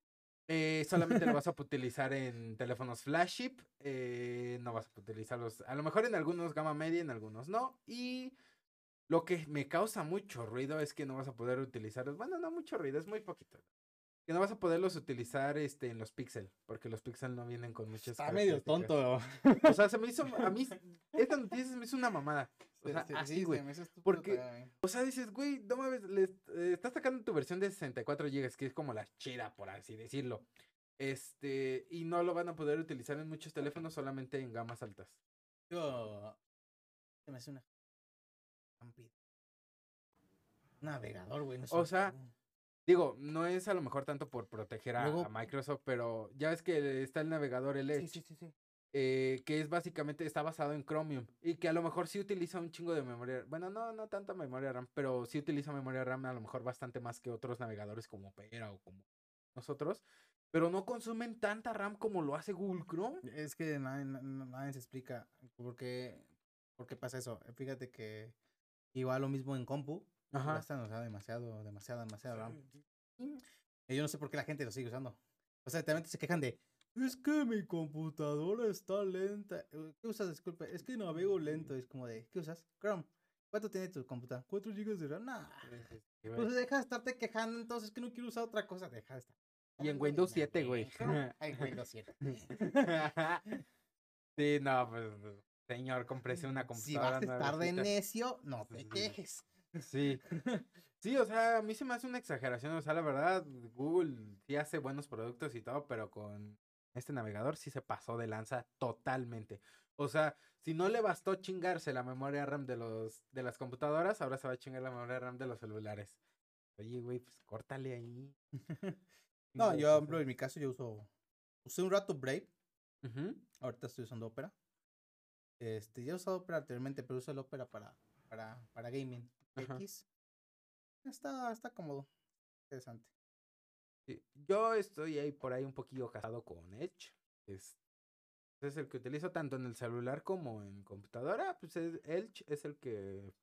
Eh, solamente lo vas a utilizar en teléfonos flagship. Eh, no vas a utilizarlos. A lo mejor en algunos gama media, en algunos no. Y lo que me causa mucho ruido es que no vas a poder utilizarlos. Bueno, no mucho ruido, es muy poquito. Que no vas a poderlos utilizar este, en los Pixel, porque los Pixel no vienen con muchas. Está medio tonto. O sea, se me hizo. A mí, esta noticia se me hizo una mamada. O sea, así, güey. porque, o sea, dices, güey, no mames, le, eh, estás sacando tu versión de 64 GB, que es como la chida, por así decirlo. Este, y no lo van a poder utilizar en muchos teléfonos, solamente en gamas altas. Yo. Se me hace una Navegador, güey. no O sea. Digo, no es a lo mejor tanto por proteger a, Luego- a Microsoft, pero ya ves que está el navegador, el Edge, Sí, sí, sí, sí. eh, que es básicamente, está basado en Chromium y que a lo mejor sí utiliza un chingo de memoria, bueno, no, no tanta memoria RAM, pero sí utiliza memoria RAM a lo mejor bastante más que otros navegadores como Opera o como nosotros, pero no consumen tanta RAM como lo hace Google Chrome. Es que nadie, na- na- nadie se explica por qué, por qué pasa eso. Fíjate que igual lo mismo en compu. Ajá. Gastan, o sea, demasiado, demasiado, demasiado RAM. Y yo no sé por qué la gente lo sigue usando. O sea, también se quejan de, es que mi computadora está lenta. Eh, ¿Qué usas? Disculpe, es que navego lento. Es como de, ¿qué usas? Chrome. ¿Cuánto tiene tu computadora? 4 GB de RAM. Nah. Pues deja de estarte quejando entonces que no quiero usar otra cosa. Deja de estar. Y en Windows 7, güey. Ay, Windows 7. sí, no, pues, señor, cómprese una Si computadora vas a estar de necio, no te quejes. Sí. Sí, o sea, a mí se me hace una exageración. O sea, la verdad, Google sí hace buenos productos y todo, pero con este navegador sí se pasó de lanza totalmente. O sea, si no le bastó chingarse la memoria RAM de los de las computadoras, ahora se va a chingar la memoria RAM de los celulares. Oye, güey, pues córtale ahí. No, yo, en mi caso, yo uso. Usé un rato Brave. Ujú. Ahorita estoy usando Opera. Este, ya he usado Opera anteriormente, pero uso el Opera para, para, para gaming. Ajá. X. Está, está cómodo. Interesante. Sí, Yo estoy ahí por ahí un poquillo casado con Edge. Es, es el que utilizo tanto en el celular como en computadora. Pues es- Edge es el que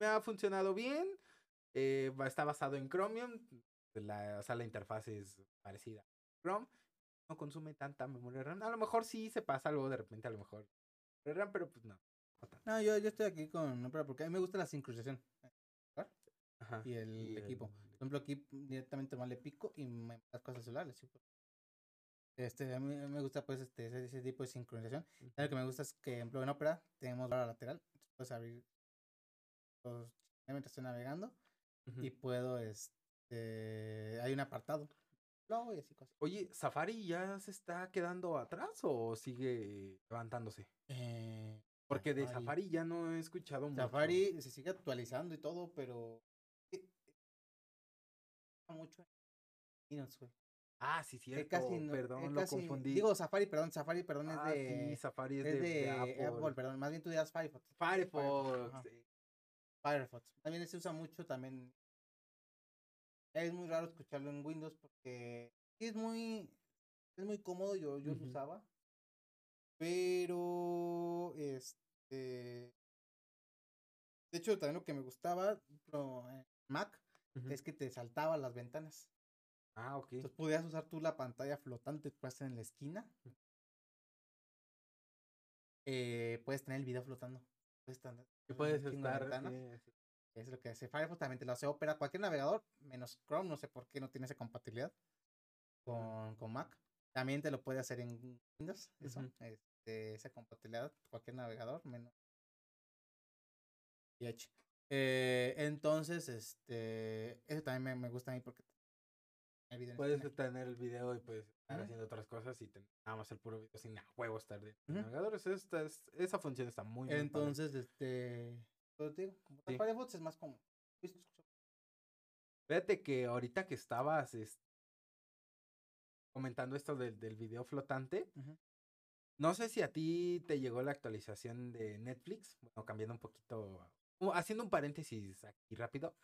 me ha funcionado bien. eh, está basado en Chromium. La, o sea, la interfaz es parecida a Chrome. No consume tanta memoria RAM. A lo mejor sí se pasa algo de repente, a lo mejor. Pero pues no. no yo, yo estoy aquí con Opera porque a mí me gusta la sincronización Ajá. y el Y equipo. el- Por ejemplo, aquí directamente más le pico y me las cosas celulares. ¿sí? Este, a mí me gusta pues este, ese, ese tipo de sincronización. Lo que me gusta es que, por ejemplo, en Opera tenemos barra lateral. Puedes abrir los, mientras estoy navegando y puedo, este, hay un apartado. Y así cosas. Oye, ¿Safari ya se está quedando atrás o sigue levantándose? Eh, Porque de Safari ya no he escuchado mucho. Safari se sigue actualizando y todo, pero eh, eh, mucho en Linux, güey. Ah, sí, Eh, cierto. casi no- perdón, lo casi- confundí. Digo Safari, perdón, Safari, perdón, ah, es de, sí, Safari es, es de, de, Apple. Apple, perdón, más bien tú dirás Firefox. Firefox. Sí. Firefox. También se usa mucho también. Es muy raro escucharlo en Windows porque es muy es muy cómodo, yo, yo lo usaba. Pero este de hecho también lo que me gustaba en Mac Ujú. es que te saltaba las ventanas. Ah, ok. Entonces podías usar tú la pantalla flotante que puedes en la esquina. Eh, puedes tener el video flotando. Puedes tener puedes estar. sí. Es lo que hace Firefox, también te lo hace Opera, cualquier navegador, menos Chrome, no sé por qué no tiene esa compatibilidad con, con Mac. También te lo puede hacer en Windows, eso, este, esa compatibilidad, cualquier navegador, menos y Edge. Eh, entonces, este, eso también me, me gusta a mí porque Puedes tener el video y puedes estar haciendo otras cosas y tener nada más el puro video sin a huevo estar de Ujú. navegadores. Esta es- esa función está muy. Entonces, este, pues te digo, como Sí. Es más como Fíjate que ahorita que estabas es- comentando esto del, del video flotante, no sé si a ti te llegó la actualización de Netflix, bueno, cambiando un poquito, uh, haciendo un paréntesis aquí rápido,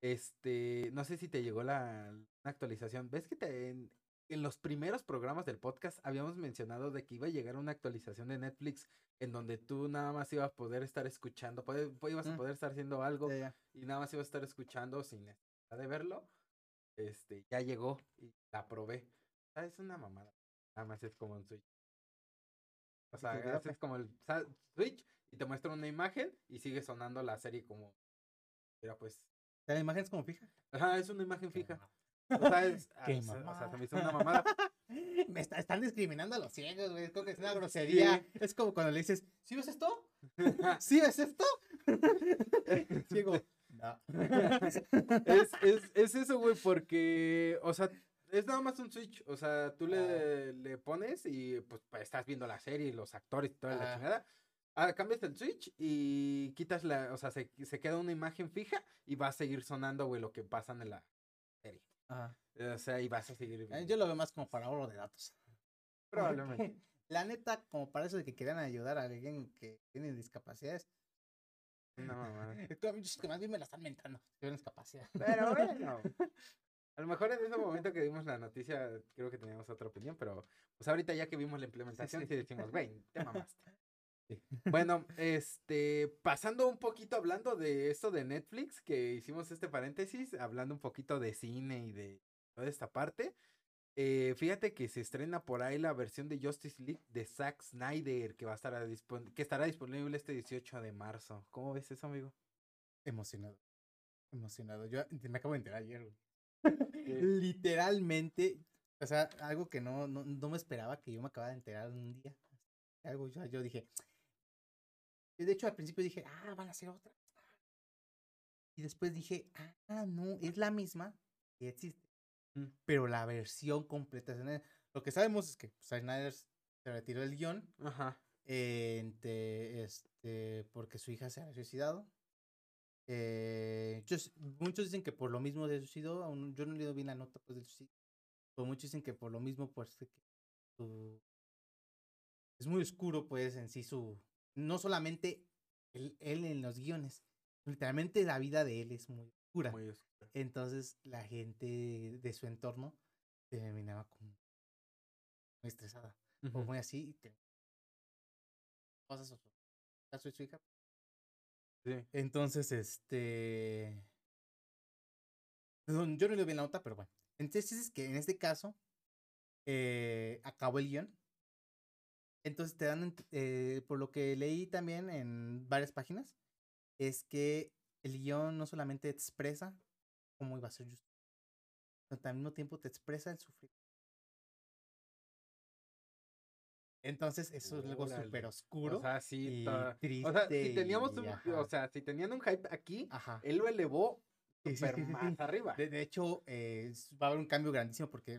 este, no sé si te llegó la, la actualización, ves que te, en, en los primeros programas del podcast habíamos mencionado de que iba a llegar una actualización de Netflix en donde tú nada más ibas a poder estar escuchando, ibas a Mm. poder estar haciendo algo y nada más iba a estar escuchando sin necesidad de verlo. Este, ya llegó y la probé. Es una mamada. Nada más es como un Switch. O Sí, sea, olvidó, haces como el Switch y te muestra una imagen y sigue sonando la serie como. Mira, pues. La imagen es como fija. Ajá, es una imagen fija. O sea, es, ah, Qué o sea, o sea, se me hizo una mamada. Me está- están discriminando a los ciegos, güey. Creo que es una grosería. Es como cuando le dices, ¿sí ves esto? ¿Sí ves esto? Ciego. No. es, es, es eso, güey, porque, o sea, es nada más un Switch. O sea, tú le, le pones y pues, pues, estás viendo la serie y los actores y toda la Ah. chingada. Ah, cambias el switch y quitas la, o sea, se, se queda una imagen fija y va a seguir sonando, güey, lo que pasa en la. Ajá. O sea, y vas a seguir Eh. Yo lo veo más como para ahorro de datos. Probablemente. La neta, como para eso de que quieran ayudar a alguien que tiene discapacidades, No, mamá. que más bien me la están mentando. Tienen discapacidad. Pero bueno. A lo mejor en ese momento que dimos la noticia, creo que teníamos otra opinión, pero pues ahorita ya que vimos la implementación, sí, sí. decimos, güey, te mamaste. Bueno, este, pasando un poquito hablando de esto de Netflix, que hicimos este paréntesis, hablando un poquito de cine y de toda esta parte. eh, fíjate que se estrena por ahí la versión de Justice League de Zack Snyder, que va a estar a que estará disponible este 18 de marzo. ¿Cómo ves eso, amigo? Emocionado. Emocionado. Yo me acabo de enterar ayer, güey. Literalmente, o sea, algo que no, no, no me esperaba que yo me acababa de enterar un día. Algo yo, yo dije. De hecho, al principio dije, ah, van a hacer otra. Y después dije, ah, no, es la misma que existe. Mm. Pero la versión completa. de. Lo que sabemos es que Zack Snyder se retiró del guion Ajá. eh, ente- este, porque su hija se ha suicidado. Eh, yo muchos dicen que por lo mismo se suicidó, aún yo no he leído bien la nota pues, del suicidio, pero muchos dicen que por lo mismo pues de que su- es muy oscuro pues en sí su, no solamente él, él en los guiones, literalmente la vida de él es muy oscura. Muy oscuro. Entonces la gente de su entorno terminaba como muy estresada o muy así te- cosas su. Sí. Entonces, este yo no le vi la nota, pero bueno. Entonces es que en este caso eh, acabó el guion. Entonces te dan, eh, por lo que leí también en varias páginas, es que el guion no solamente expresa cómo iba a ser justo, sino que al mismo tiempo te expresa el sufrimiento. Entonces eso es algo súper oscuro. O sea, sí. ta- triste. O sea, si teníamos un, o sea, si tenían un hype aquí, Ajá. él lo elevó sí, super sí, sí, más arriba. De, de hecho, eh, va a haber un cambio grandísimo porque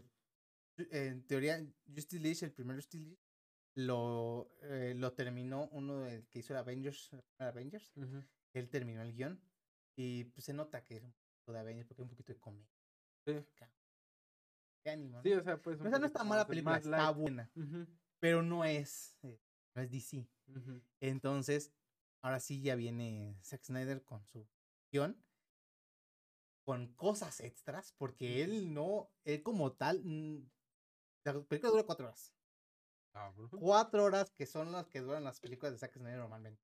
eh, en teoría Justice League, el primer Justice League, lo, eh, lo terminó uno del que hizo el Avengers, el Avengers. Él terminó el guion y pues, se nota que es un poquito de Avengers porque hay un poquito de comedia. Sí. de ánimo, Sí, o sea, pues. O sea, no está mala película, está light. buena, pero no es, eh, no es DC. Entonces, ahora sí ya viene Zack Snyder con su guion, con cosas extras, porque él no, él como tal, la película dura cuatro horas. Cabrón. Cuatro horas que son las que duran las películas de Zack Snyder normalmente.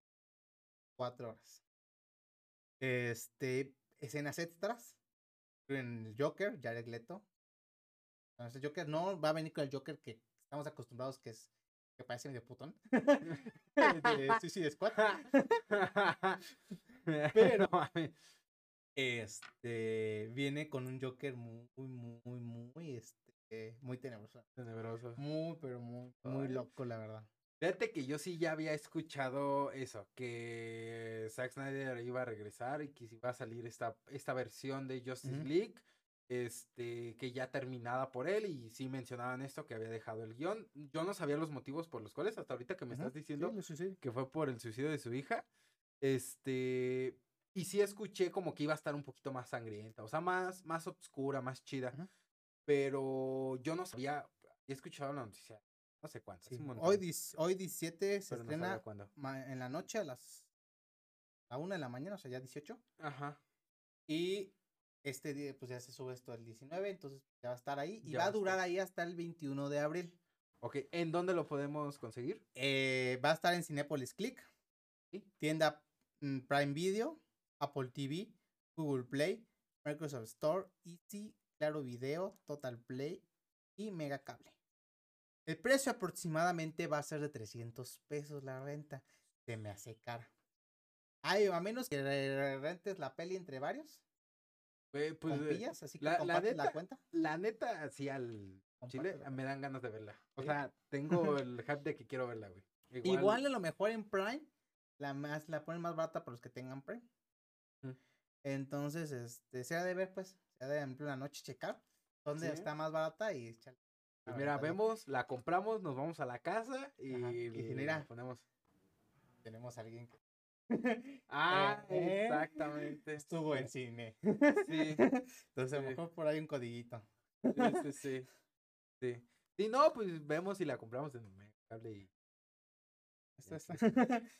Cuatro horas. Este, escenas extras. En el Joker, Jared Leto. Este Joker no va a venir con el Joker que estamos acostumbrados que es que parece medio putón. de Suicide Squad. Pero-. Este viene con un Joker muy, muy, muy, muy, este, muy tenebroso. Tenebroso. Muy, pero muy, muy Ay. loco, la verdad. Fíjate que yo sí ya había escuchado eso, que Zack Snyder iba a regresar y que iba a salir esta, esta versión de Justice. League, este, que ya terminada por él, y sí mencionaban esto, que había dejado el guion. Yo no sabía los motivos por los cuales, hasta ahorita que me estás diciendo que fue por el suicidio de su hija, este, y sí escuché como que iba a estar un poquito más sangrienta, o sea, más, más obscura, más chida. Pero yo no sabía, he escuchado la noticia, no sé cuánto, Sí, Hoy, hoy 17 se pero no estrena ma- en la noche a las a una de la mañana, o sea, ya 18. Ajá. Y este día, pues ya se sube esto el 19, entonces ya va a estar ahí. Y Ya va a durar ahí hasta el 21 de abril. Ok, ¿en dónde lo podemos conseguir? Eh, va a estar en Cinepolis Click, Sí. tienda mm, Prime Video, Apple TV, Google Play, Microsoft Store, Easy, Claro Video, Total Play y Mega Cable. El precio aproximadamente va a ser de 300 pesos la renta. Se me hace cara. Ay, a menos que re- rentes la peli entre varios, Eh, pues, eh, compillas, así que la- la cuenta. la neta, así al chile, me dan ganas de verla. O Sí. sea, tengo el hype de que quiero verla, güey. Igual, a lo mejor en Prime la más la ponen más barata para los que tengan Prime. Mm. Entonces, este, se ha de ver, pues, de en una noche checar dónde Sí. está más barata y echar- pues mira, ver, vemos, la compramos, nos vamos a la casa y, Ajá, y mira. la ponemos. tenemos a alguien que Ah, Eh, exactamente. estuvo en cine. Sí, Entonces, a lo mejor por ahí un codiguito. sí, sí, sí. Sí, Sí, no, pues vemos si la compramos en Megacable y está- sí.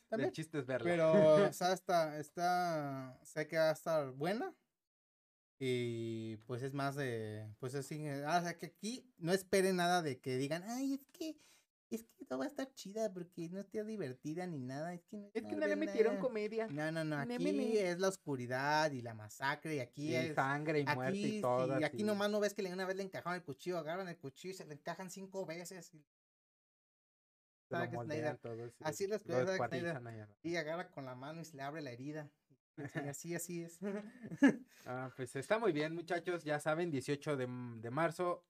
También. el chiste es verla. Pero, o sea, está, está, sé que va a estar buena. Y pues es más de, pues así, ah, o sea que aquí no esperen nada de que digan, ay, es que, es que no va a estar chida porque no está divertida ni nada, es que no, Es que no le metieron nada". comedia. No, no, no, Ne, aquí es la oscuridad y la masacre y aquí Y es, sangre y muerte aquí, y todo. y aquí nomás no ves que le- una vez le encajaron el cuchillo, agarran el cuchillo y se le encajan cinco veces y, lo moldean todo, sí. Así las cosas, y agarra con la mano y se le abre la herida. Sí, así, así es. Ah, pues está muy bien, muchachos. Ya saben, 18 de, m- de marzo.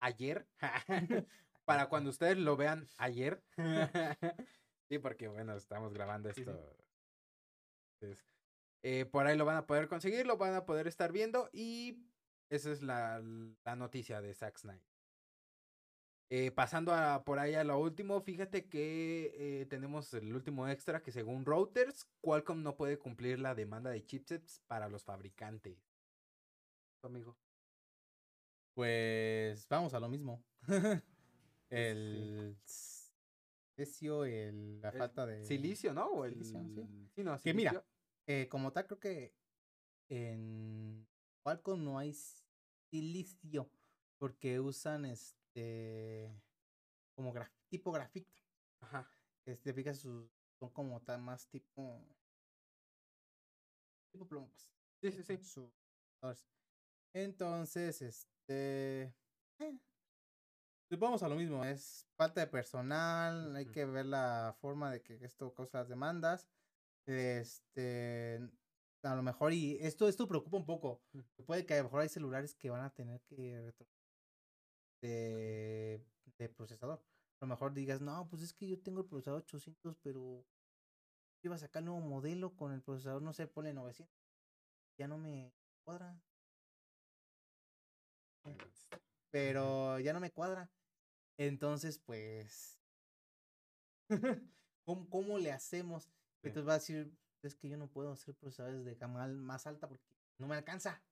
Ayer. Para cuando ustedes lo vean ayer. sí, porque bueno, estamos grabando sí. esto. Entonces, eh, por ahí lo van a poder conseguir, lo van a poder estar viendo. Y esa es la, la noticia de Zack Snyder. Eh, pasando a, por ahí a lo último, fíjate que eh, tenemos el último extra que según routers, Qualcomm no puede cumplir la demanda de chipsets para los fabricantes. Amigo. Pues vamos a lo mismo. el precio, el, la El falta de Silicio, ¿no? O el... silicio, sí. sí, no, Que mira, silicio. eh, como tal, creo que en Qualcomm no hay silicio porque usan este como graf- tipo grafito. Ajá. Este, fijas, sus, son como tal más tipo tipo pues. Sí, sí, sí. su-. Entonces, este. eh, vamos a lo mismo, es falta de personal, hay Ujú. que ver la forma de que esto causa las demandas. Este, a lo mejor, y esto, esto preocupa un poco. Mm. Puede que a lo mejor hay celulares que van a tener que de, de procesador. A lo mejor digas, no, pues es que yo tengo el procesador 800, pero iba a sacar nuevo modelo con el procesador, no sé, ponle 900. Ya no me cuadra. pero ya no me cuadra. Entonces, pues, ¿cómo, cómo le hacemos? Sí. Entonces va a decir, es que yo no puedo hacer procesadores de gama más alta porque no me alcanza.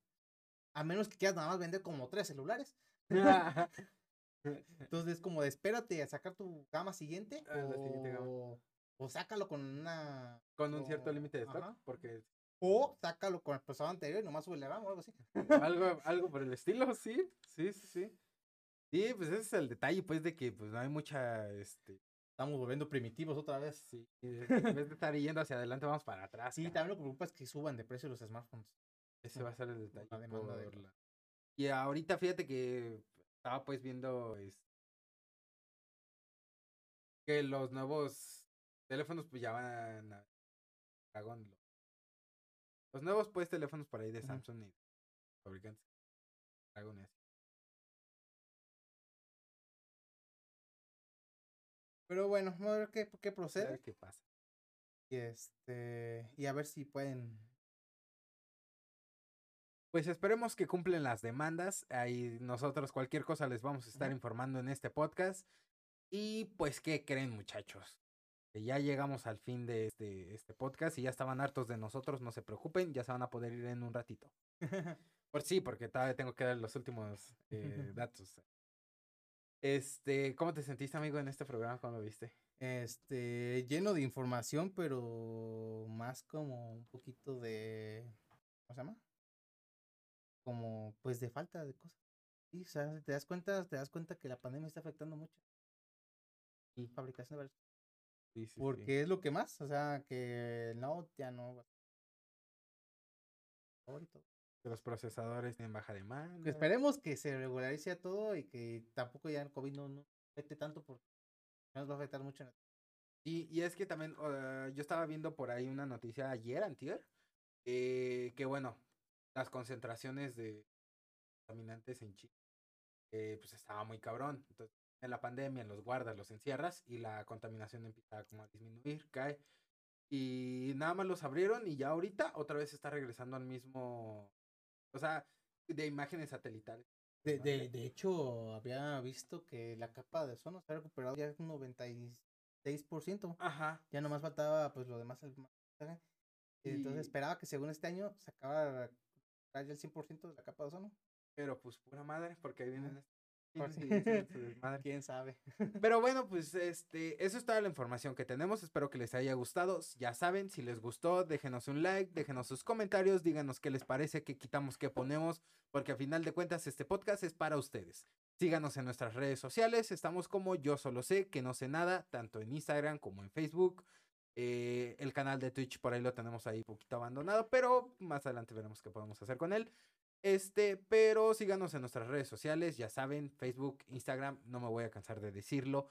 A menos que quieras nada más vender como tres celulares. Entonces es como de espérate a sacar tu gama siguiente Ah, la siguiente gama. o, o sácalo con una... Con un cierto límite de stock, ajá, porque O sácalo con el procesador anterior y nomás sube la gama o algo así. algo, algo por el estilo, sí, sí, sí, sí. Sí, pues ese es el detalle, pues, de que pues no hay mucha, este, Estamos volviendo primitivos otra vez. sí, en vez de estar yendo hacia adelante, vamos para atrás. Sí, cara. también lo que preocupa es que suban de precio los smartphones. Ese va a ser el detalle. la demanda de- la- Y ahorita fíjate que estaba pues viendo es- que los nuevos teléfonos pues ya van a Dragon. lo- Los nuevos pues teléfonos por ahí de. Samsung y fabricantes. Dragon. Pero bueno, vamos a ver qué, qué A ver procede. qué pasa. Y este. Y a ver si pueden. Pues esperemos que cumplen las demandas. Ahí nosotros cualquier cosa les vamos a estar informando en este podcast. Y pues, ¿qué creen muchachos? Que ya llegamos al fin de este, este podcast y ya estaban hartos de nosotros, no se preocupen, ya se van a poder ir en un ratito. Por sí, porque todavía tengo que dar los últimos eh, datos. Este, ¿cómo te sentiste, amigo, en este programa? ¿Cómo lo viste? este. Lleno de información, pero más como un poquito de. ¿Cómo se llama? Como pues de falta de cosas. Sí, o sea, te das cuenta, te das cuenta que la pandemia está afectando mucho. Sí. Fabricación de varias Sí, sí, sí. Porque es lo que más, o sea, que Note ya no. va- Ahorita. Que los procesadores tienen baja demanda. Esperemos que se regularice todo y que tampoco ya el COVID no, no afecte tanto porque nos va a afectar mucho. Y, y es que también yo estaba viendo por ahí una noticia ayer, antier, eh, que bueno, las concentraciones de contaminantes en China, eh, pues estaba muy cabrón. Entonces, en la pandemia los guardas, los encierras y la contaminación empieza como a disminuir, cae. Y nada más los abrieron y ya ahorita otra vez está regresando al mismo, o sea, de imágenes satelitales. De, de, de hecho, había visto que la capa de ozono se ha recuperado ya un 90 y 6%. Ajá. Ya nomás faltaba pues lo demás. el. Entonces Y- esperaba que según este año se acabara el 100% de la capa de ozono. Pero pues pura madre, porque ahí vienen. ¿Quién sabe? Pero bueno, pues este, eso es toda la información que tenemos. Espero que les haya gustado. Ya saben, si les gustó, déjenos un like, déjenos sus comentarios, díganos qué les parece, qué quitamos, qué ponemos, porque a final de cuentas este podcast es para ustedes. Síganos en nuestras redes sociales, estamos como yo solo sé que no sé nada, tanto en Instagram como en Facebook. Eh, el canal de Twitch por ahí lo tenemos ahí poquito abandonado, pero más adelante veremos qué podemos hacer con él. Este, pero síganos en nuestras redes sociales, ya saben, Facebook, Instagram, no me voy a cansar de decirlo.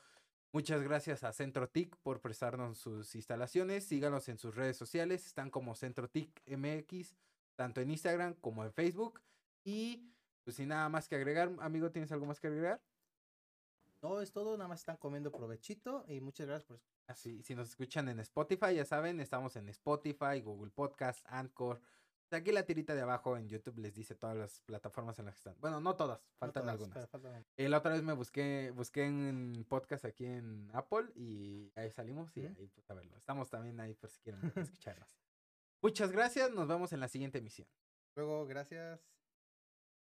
Muchas gracias a Centro TIC por prestarnos sus instalaciones. Síganos en sus redes sociales, están como Centro TIC MX, tanto en Instagram como en Facebook. Y pues sin nada más que agregar, amigo, ¿tienes algo más que agregar? No, es todo, nada más están comiendo provechito y muchas gracias por escuchar. Así, si nos escuchan en Spotify, ya saben, estamos en Spotify, Google Podcast, Anchor. Aquí la tirita de abajo en YouTube les dice todas las plataformas en las que están. Bueno, no todas, No faltan todas, algunas. faltan- Eh, la otra vez me busqué, busqué en podcast aquí en Apple y ahí salimos y ahí pues a verlo. Estamos también ahí por si quieren escucharnos. Muchas gracias, nos vemos en la siguiente emisión. Luego, gracias.